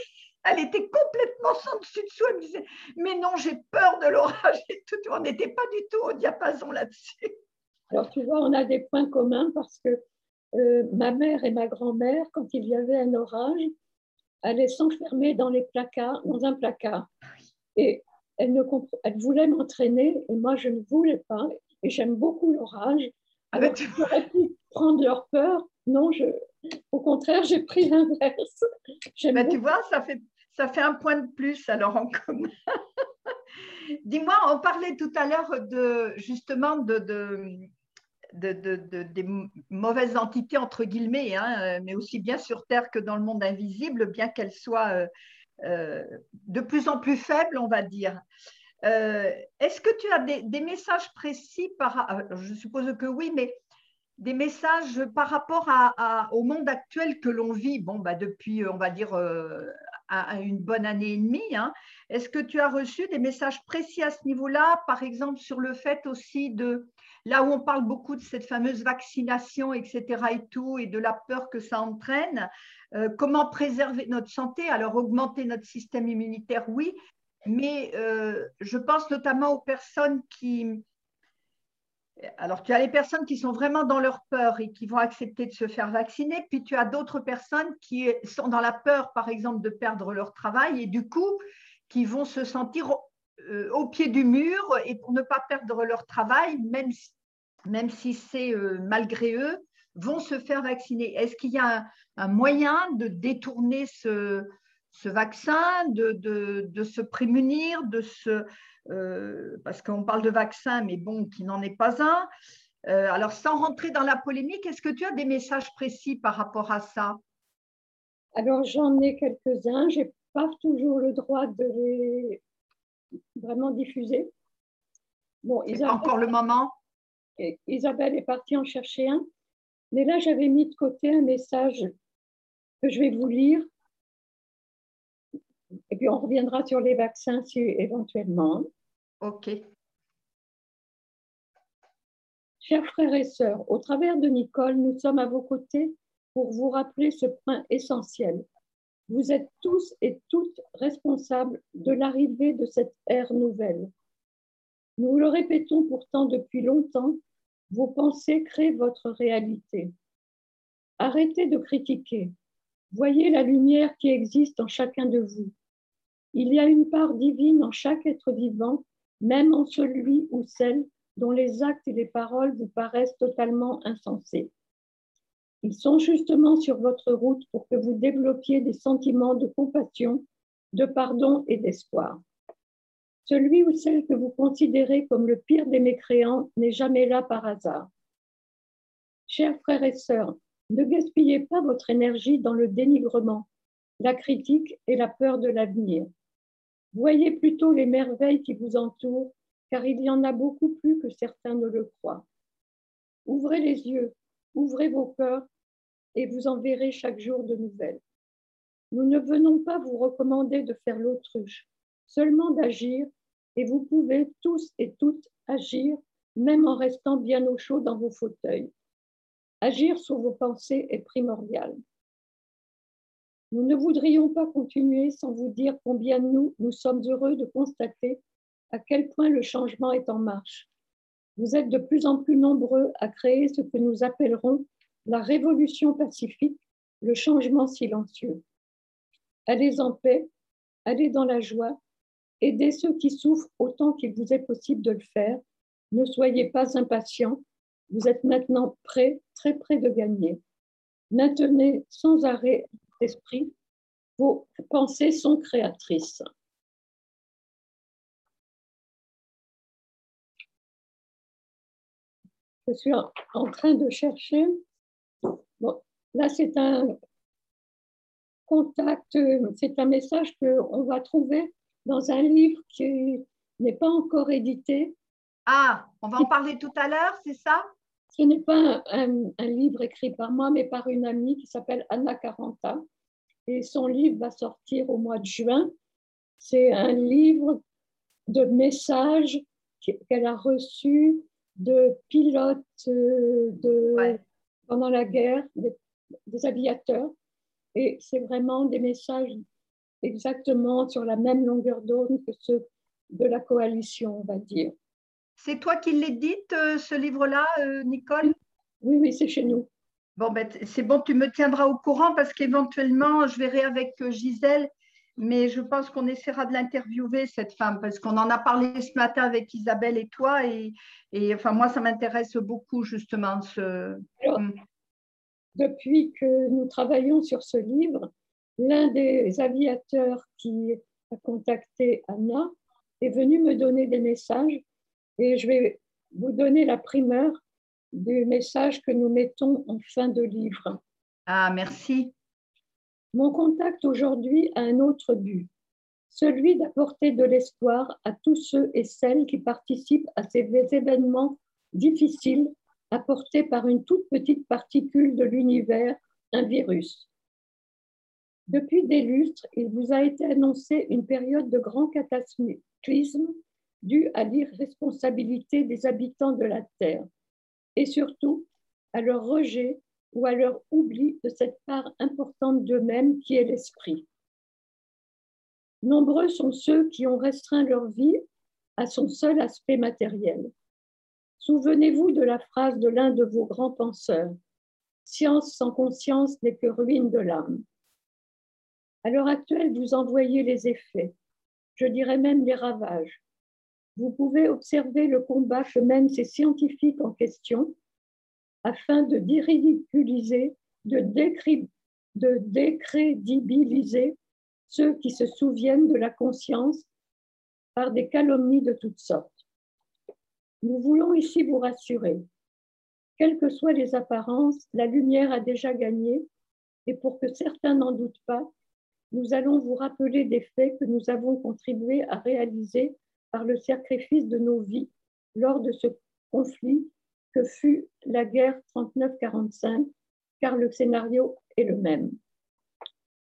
elle était complètement sans dessus dessous. Elle me disait, mais non, j'ai peur de l'orage et tout. On n'était pas du tout au diapason là-dessus. Alors, tu vois, on a des points communs parce que euh, ma mère et ma grand-mère, quand il y avait un orage, allaient s'enfermer dans les placards, dans un placard. Et elle, ne elle voulait m'entraîner et moi, je ne voulais pas. Et j'aime beaucoup l'orage. Ah ben, J'aurais pu prendre leur peur. Non, je, au contraire, j'ai pris l'inverse. Bah, tu vois, ça fait, ça fait un point de plus alors en commun. [laughs] Dis-moi, on parlait tout à l'heure de justement de, de, des mauvaises entités, entre guillemets, hein, mais aussi bien sur Terre que dans le monde invisible, bien qu'elles soient euh, euh, de plus en plus faibles, on va dire. Euh, est-ce que tu as des, des messages précis par, Je suppose que oui, mais des messages par rapport au monde actuel que l'on vit, bon, bah depuis, on va dire, euh, une bonne année et demie. Hein. Est-ce que tu as reçu des messages précis à ce niveau-là, par exemple sur le fait aussi de, là où on parle beaucoup de cette fameuse vaccination, etc. et tout, et de la peur que ça entraîne, euh, comment préserver notre santé? Alors, augmenter notre système immunitaire, oui, mais euh, je pense notamment aux personnes qui alors, tu as les personnes qui sont vraiment dans leur peur et qui vont accepter de se faire vacciner, puis tu as d'autres personnes qui sont dans la peur, par exemple, de perdre leur travail et du coup, qui vont se sentir euh, au, pied du mur et pour ne pas perdre leur travail, même, même si c'est euh, malgré eux, vont se faire vacciner. Est-ce qu'il y a un, moyen de détourner ce, ce vaccin, de, de, se prémunir, de se, euh, parce qu'on parle de vaccin, mais bon, qui n'en est pas un. Euh, alors, sans rentrer dans la polémique, est-ce que tu as des messages précis par rapport à ça? Alors, j'en ai quelques-uns. Je n'ai pas toujours le droit de les vraiment diffuser. Bon, Isabelle, encore le moment? Isabelle est partie en chercher un. Mais là, j'avais mis de côté un message que je vais vous lire puis on reviendra sur les vaccins si, éventuellement. OK. Chers frères et sœurs, au travers de Nicole, nous sommes à vos côtés pour vous rappeler ce point essentiel. Vous êtes tous et toutes responsables de l'arrivée de cette ère nouvelle. Nous le répétons pourtant depuis longtemps, vos pensées créent votre réalité. Arrêtez de critiquer. Voyez la lumière qui existe en chacun de vous. Il y a une part divine en chaque être vivant, même en celui ou celle dont les actes et les paroles vous paraissent totalement insensés. Ils sont justement sur votre route pour que vous développiez des sentiments de compassion de pardon et d'espoir. Celui ou celle que vous considérez comme le pire des mécréants n'est jamais là par hasard. Chers frères et sœurs, ne gaspillez pas votre énergie dans le dénigrement, la critique et la peur de l'avenir. Voyez plutôt les merveilles qui vous entourent, car il y en a beaucoup plus que certains ne le croient. Ouvrez les yeux, ouvrez vos cœurs, et vous en verrez chaque jour de nouvelles. Nous ne venons pas vous recommander de faire l'autruche, seulement d'agir, et vous pouvez tous et toutes agir, même en restant bien au chaud dans vos fauteuils. Agir sur vos pensées est primordial. Nous ne voudrions pas continuer sans vous dire combien nous, nous sommes heureux de constater à quel point le changement est en marche. Vous êtes de plus en plus nombreux à créer ce que nous appellerons la révolution pacifique, le changement silencieux. Allez en paix, allez dans la joie, aidez ceux qui souffrent autant qu'il vous est possible de le faire. Ne soyez pas impatients, vous êtes maintenant prêts, très près de gagner. Maintenez sans arrêt l'esprit, vos pensées sont créatrices. Je suis en train de chercher. Bon, là, c'est un contact, c'est un message qu'on va trouver dans un livre qui n'est pas encore édité. Ah, on va en parler tout à l'heure, c'est ça? Ce n'est pas un, livre écrit par moi, mais par une amie qui s'appelle Anna Caranta. Et son livre va sortir au mois de juin. C'est un livre de messages qu'elle a reçus de pilotes euh, de, pendant la guerre, des aviateurs, et c'est vraiment des messages exactement sur la même longueur d'onde que ceux de la coalition, on va dire. C'est toi qui l'édites, euh, ce livre-là, euh, Nicole? Oui, oui, c'est chez nous. Bon, ben, c'est bon, tu me tiendras au courant parce qu'éventuellement, je verrai avec euh, Gisèle, mais je pense qu'on essaiera de l'interviewer, cette femme, parce qu'on en a parlé ce matin avec Isabelle et toi, et, et enfin, moi, ça m'intéresse beaucoup, justement. Ce... Hmm depuis que nous travaillons sur ce livre, l'un des aviateurs qui a contacté Anna est venu me donner des messages et je vais vous donner la primeur du message que nous mettons en fin de livre. Ah, merci. Mon contact aujourd'hui a un autre but, celui d'apporter de l'espoir à tous ceux et celles qui participent à ces événements difficiles apporté par une toute petite particule de l'univers, un virus. Depuis des lustres, il vous a été annoncé une période de grand cataclysme due à l'irresponsabilité des habitants de la Terre et surtout à leur rejet ou à leur oubli de cette part importante d'eux-mêmes qui est l'esprit. Nombreux sont ceux qui ont restreint leur vie à son seul aspect matériel. Souvenez-vous de la phrase de l'un de vos grands penseurs Science sans conscience n'est que ruine de l'âme. À l'heure actuelle, vous en voyez les effets, je dirais même les ravages. Vous pouvez observer le combat que mènent ces scientifiques en question afin de déridiculiser, de, de décrédibiliser ceux qui se souviennent de la conscience par des calomnies de toutes sortes. Nous voulons ici vous rassurer. Quelles que soient les apparences, la lumière a déjà gagné et pour que certains n'en doutent pas, nous allons vous rappeler des faits que nous avons contribué à réaliser par le sacrifice de nos vies lors de ce conflit que fut la guerre 39-45, car le scénario est le même.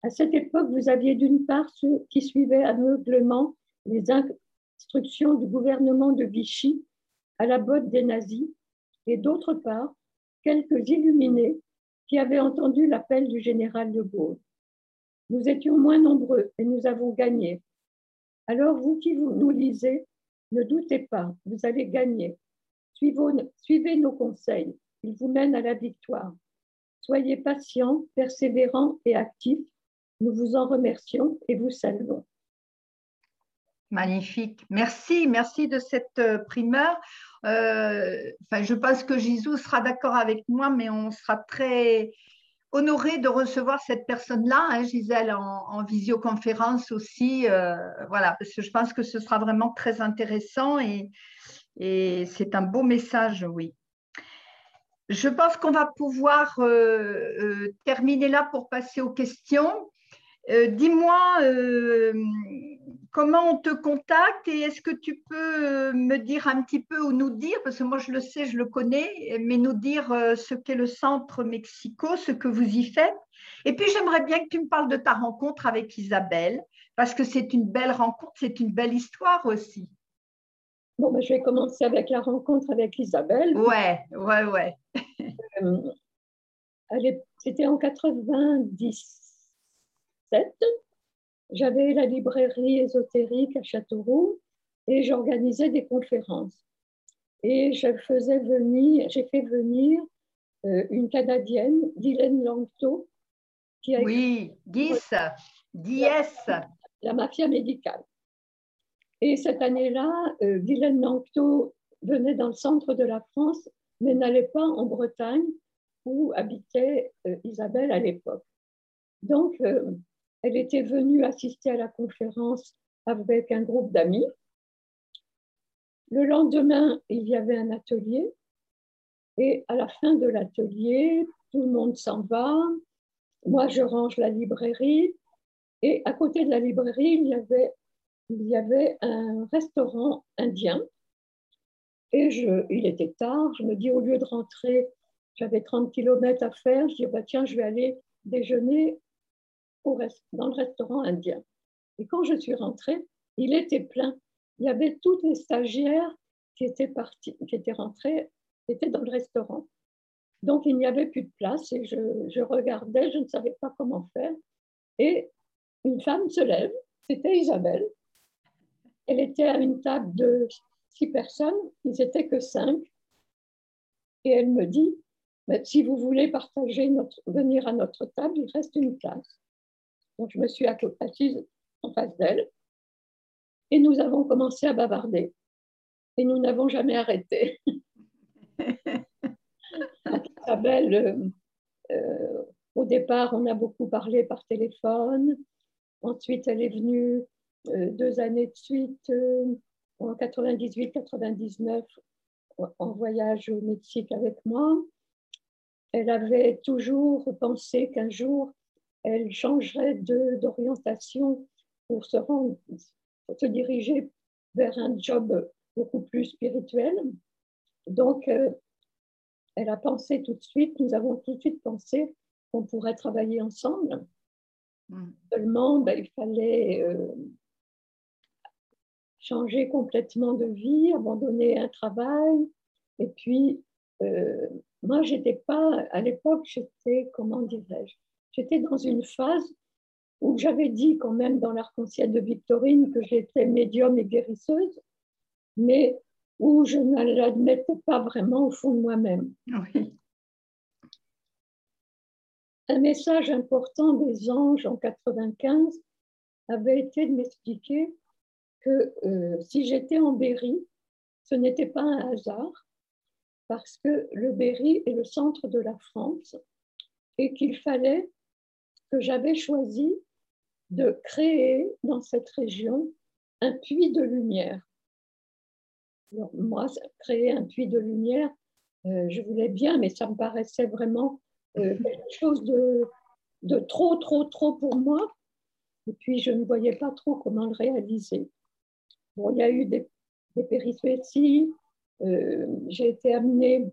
À cette époque, vous aviez d'une part ceux qui suivaient aveuglement les instructions du gouvernement de Vichy à la botte des nazis, et d'autre part, quelques illuminés qui avaient entendu l'appel du général de Gaulle. Nous étions moins nombreux et nous avons gagné. Alors, vous qui nous lisez, ne doutez pas, vous allez gagner. Suivez, nos conseils, ils vous mènent à la victoire. Soyez patients, persévérants et actifs. Nous vous en remercions et vous saluons. Magnifique. Merci, merci de cette euh, primeur. Euh, enfin, je pense que Gisou sera d'accord avec moi, mais on sera très, honorée de recevoir cette personne-là, hein, Gisèle, en, visioconférence aussi. Euh, voilà, parce que je pense que ce sera vraiment très intéressant et, c'est un beau message, oui. Je pense qu'on va pouvoir terminer là pour passer aux questions. Euh, dis-moi euh, comment on te contacte et est-ce que tu peux euh, me dire un petit peu ou nous dire, parce que moi je le sais, je le connais, mais nous dire ce qu'est le Centre Mexico, ce que vous y faites. Et puis j'aimerais bien que tu me parles de ta rencontre avec Isabelle, parce que c'est une belle rencontre, c'est une belle histoire aussi. Bon, ben, je vais commencer avec la rencontre avec Isabelle. Ouais, ouais, ouais. C'était en 90 j'avais la librairie ésotérique à Châteauroux et j'organisais des conférences. Et je faisais venir, j'ai fait venir euh, une Canadienne, Guylaine Langto, qui a Oui, 10, 10 La, mafia médicale. Et cette année-là, euh, Guylaine Langto venait dans le centre de la France, mais n'allait pas en Bretagne où habitait euh, Isabelle à l'époque. Donc, euh, elle était venue assister à la conférence avec un groupe d'amis. Le lendemain, il y avait un atelier. Et à la fin de l'atelier, tout le monde s'en va. Moi, je range la librairie. Et à côté de la librairie, il y avait, il y avait un restaurant indien. Et je, il était tard. Je me dis, au lieu de rentrer, j'avais 30 km à faire. Je dis, bah, tiens, je vais aller déjeuner dans le restaurant indien. Et quand je suis rentrée, il était plein. Il y avait toutes les stagiaires qui étaient parties, qui étaient rentrées, qui étaient dans le restaurant. Donc il n'y avait plus de place et je, je regardais, je ne savais pas comment faire. Et une femme se lève, c'était Isabelle. Elle était à une table de six personnes, ils n'étaient que cinq. Et elle me dit, si vous voulez partager venir à notre table, il reste une place. Donc, je me suis assise en face d'elle et nous avons commencé à bavarder. Et nous n'avons jamais arrêté. [laughs] Isabelle, euh, euh, au départ, on a beaucoup parlé par téléphone. Ensuite, elle est venue euh, deux années de suite, en 98-99, en voyage au Mexique avec moi. Elle avait toujours pensé qu'un jour, elle changerait d'orientation pour se, rendre, pour se diriger vers un job beaucoup plus spirituel. Donc, euh, elle a pensé tout de suite, nous avons tout de suite pensé qu'on pourrait travailler ensemble. Mm. Seulement, ben, il fallait euh, changer complètement de vie, abandonner un travail. Et puis, euh, moi, j'étais pas, à l'époque, j'étais, comment dirais-je, j'étais dans une phase où j'avais dit quand même dans l'arc-en-ciel de Victorine que j'étais médium et guérisseuse, mais où je ne l'admettais pas vraiment au fond de moi-même. Un message important des anges en 95 avait été de m'expliquer que euh, si j'étais en Berry, ce n'était pas un hasard, parce que le Berry est le centre de la France et qu'il fallait que j'avais choisi de créer dans cette région un puits de lumière. moi, créer un puits de lumière, euh, je voulais bien, mais ça me paraissait vraiment euh, [laughs] quelque chose de, de, trop, trop, trop pour moi. Et puis, je ne voyais pas trop comment le réaliser. Bon, il y a eu des, des péripéties. Euh, j'ai été amenée,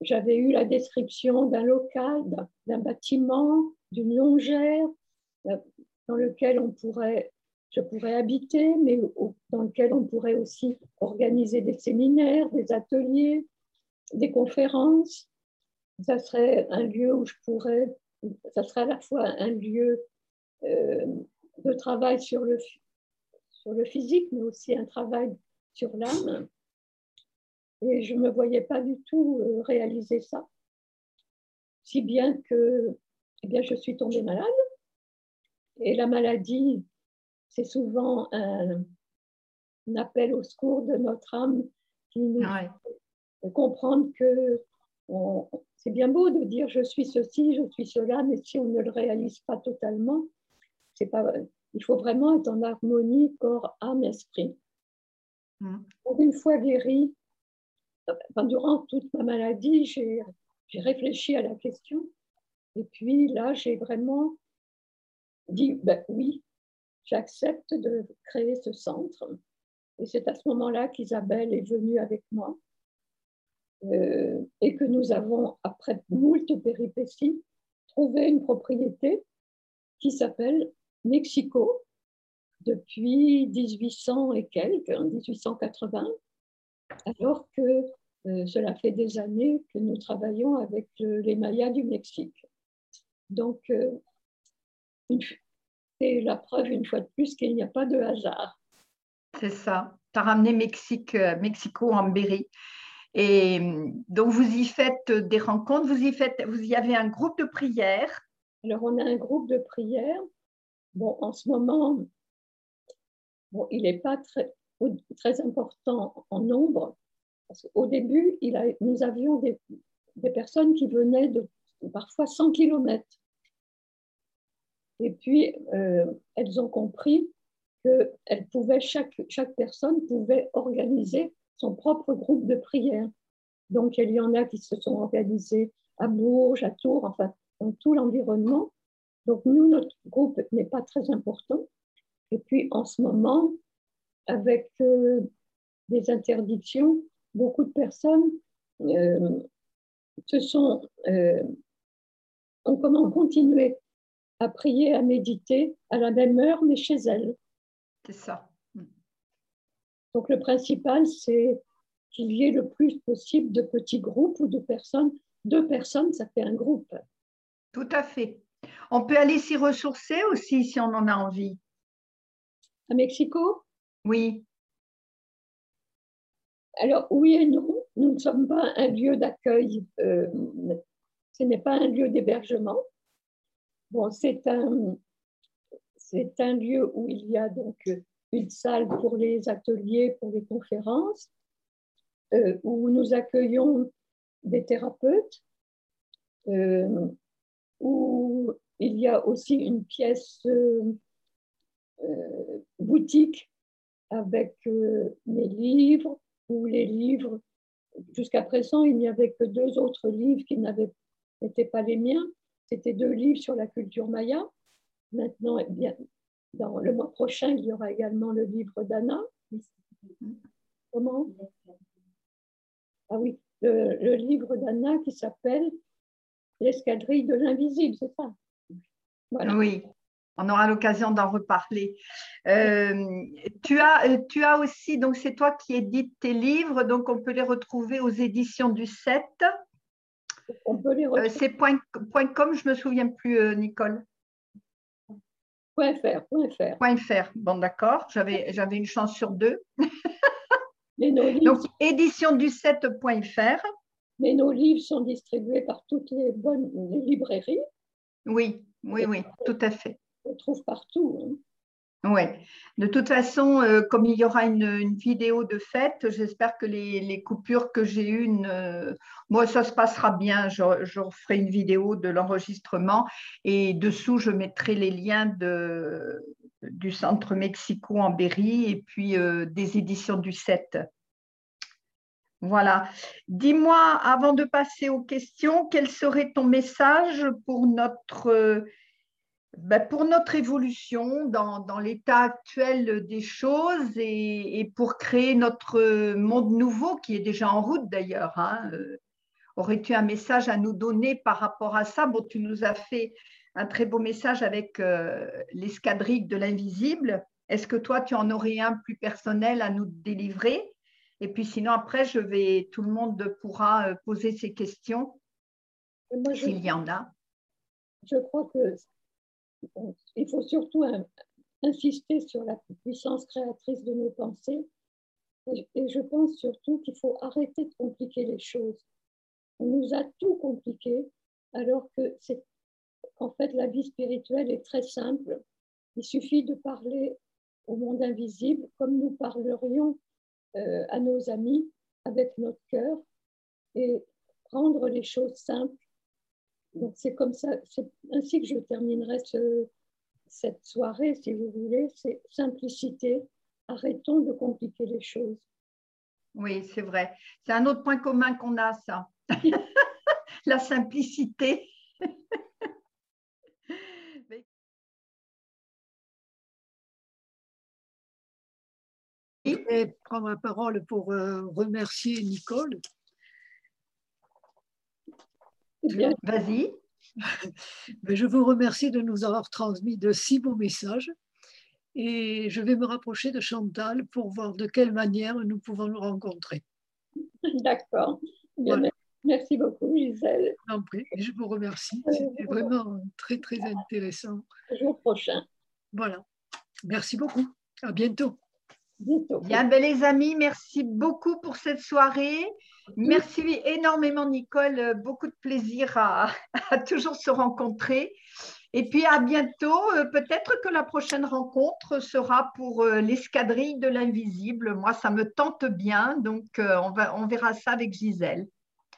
j'avais eu la description d'un local, d'un bâtiment d'une longère euh, dans lequel on pourrait, je pourrais habiter, mais dans lequel on pourrait aussi organiser des séminaires, des ateliers, des conférences. Ça serait un lieu où je pourrais, ça serait à la fois un lieu euh, de travail sur le, sur le physique, mais aussi un travail sur l'âme. Et je ne me voyais pas du tout euh, réaliser ça. Si bien que eh bien, je suis tombée malade. Et la maladie, c'est souvent un, appel au secours de notre âme qui nous fait comprendre que c'est bien beau de dire je suis ceci, je suis cela, mais si on ne le réalise pas totalement, c'est pas, il faut vraiment être en harmonie corps, âme, esprit. Mm. Une fois durant toute ma maladie, j'ai réfléchi à la question. Et puis là, j'ai vraiment dit, ben oui, j'accepte de créer ce centre. Et c'est à ce moment-là qu'Isabelle est venue avec moi euh, et que nous avons, après moult péripéties, trouvé une propriété qui s'appelle Mexico depuis 1800 et quelques, 1880, hein, alors que euh, cela fait des années que nous travaillons avec les Mayas du Mexique. Donc, euh, c'est la preuve une fois de plus qu'il n'y a pas de hasard. C'est ça. Tu as ramené Mexique, euh, Mexico en Berry. Et donc, vous y faites des rencontres, vous y, faites, vous y avez un groupe de prière. Alors, on a un groupe de prière. Bon, en ce moment, bon, il n'est pas très, très important en nombre. Parce qu'au début, nous avions des, personnes qui venaient de parfois 100 km. Et puis, euh, elles ont compris que elles pouvaient, chaque, chaque personne pouvait organiser son propre groupe de prière. Donc, il y en a qui se sont organisés à Bourges, à Tours, enfin, dans tout l'environnement. Donc, nous, notre groupe n'est pas très important. Et puis, en ce moment, avec euh, des interdictions, beaucoup de personnes euh, se sont, euh, ont comment continuer à prier, à méditer à la même heure, mais chez elles. C'est ça. Donc le principal, c'est qu'il y ait le plus possible de petits groupes ou de personnes. Deux personnes, ça fait un groupe. Tout à fait. On peut aller s'y ressourcer aussi si on en a envie. À Mexico? Oui. Alors oui et non. Nous ne sommes pas un lieu d'accueil. Euh, ce n'est pas un lieu d'hébergement. Bon, c'est un, lieu où il y a donc une salle pour les ateliers, pour les conférences, euh, où nous accueillons des thérapeutes, euh, où il y a aussi une pièce boutique avec mes livres, ou les livres. Jusqu'à présent, il n'y avait que deux autres livres qui n'étaient pas les miens. C'était deux livres sur la culture maya. Maintenant, eh bien, dans le mois prochain, il y aura également le livre d'Anna. Comment? Ah oui, le, livre d'Anna qui s'appelle L'escadrille de l'invisible, c'est ça? Oui, on aura l'occasion d'en reparler. Euh, tu, as, tu as aussi, donc c'est toi qui édites tes livres, donc on peut les retrouver aux éditions du 7. On peut les euh, retrouver. c'est point, .com, je ne me souviens plus, euh, Nicole. .fr, .fr. .fr, bon d'accord, j'avais, j'avais une chance sur deux. Donc, édition du 7.fr. Mais nos livres sont distribués par toutes les bonnes librairies. Oui, oui, oui, tout à fait. On trouve partout. Hein. Oui, de toute façon, euh, comme il y aura une, vidéo de fête, j'espère que les, coupures que j'ai eues, moi, ça se passera bien. Je, ferai une vidéo de l'enregistrement et dessous, je mettrai les liens du Centre Mexico en Berry et puis euh, des éditions du 7. Voilà. Dis-moi, avant de passer aux questions, quel serait ton message pour notre euh, ben, pour notre évolution dans, l'état actuel des choses et, pour créer notre monde nouveau qui est déjà en route d'ailleurs. Hein, euh, aurais-tu un message à nous donner par rapport à ça? Bon, tu nous as fait un très beau message avec euh, l'escadrique de l'invisible. Est-ce que toi, tu en aurais un plus personnel à nous délivrer? Et puis sinon, après, je vais, tout le monde pourra euh, poser ses questions s'il y en a. Je crois que il faut surtout insister sur la puissance créatrice de nos pensées. Et je pense surtout qu'il faut arrêter de compliquer les choses. On nous a tout compliqué, alors que en fait la vie spirituelle est très simple. Il suffit de parler au monde invisible comme nous parlerions euh, à nos amis avec notre cœur. Et rendre les choses simples. Donc c'est comme ça, c'est ainsi que je terminerai cette soirée, si vous voulez, c'est simplicité. Arrêtons de compliquer les choses. Oui, c'est vrai. C'est un autre point commun qu'on a, ça. [laughs] La simplicité. Je vais prendre la parole pour euh, remercier Nicole. Vas-y. [laughs] Je vous remercie de nous avoir transmis de si beaux messages et je vais me rapprocher de Chantal pour voir de quelle manière nous pouvons nous rencontrer. D'accord. Merci beaucoup, Gisèle. je vous remercie. Euh, C'était vraiment très, très intéressant. Le jour prochain. Voilà. Merci beaucoup. À bientôt. Bien, ben, les amis, merci beaucoup pour cette soirée. Merci énormément, Nicole. Beaucoup de plaisir [laughs] à, toujours se rencontrer. Et puis à bientôt. Euh, peut-être que la prochaine rencontre sera pour euh, l'escadrille de l'invisible. Moi, ça me tente bien. Donc, euh, on, va, on verra ça avec Gisèle.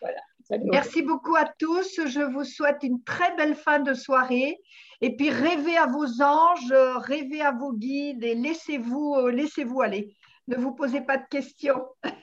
Voilà. Merci beaucoup à tous. Je vous souhaite une très belle fin de soirée. Et puis rêvez à vos anges, rêvez à vos guides et laissez-vous laissez-vous aller. Ne vous posez pas de questions. [laughs]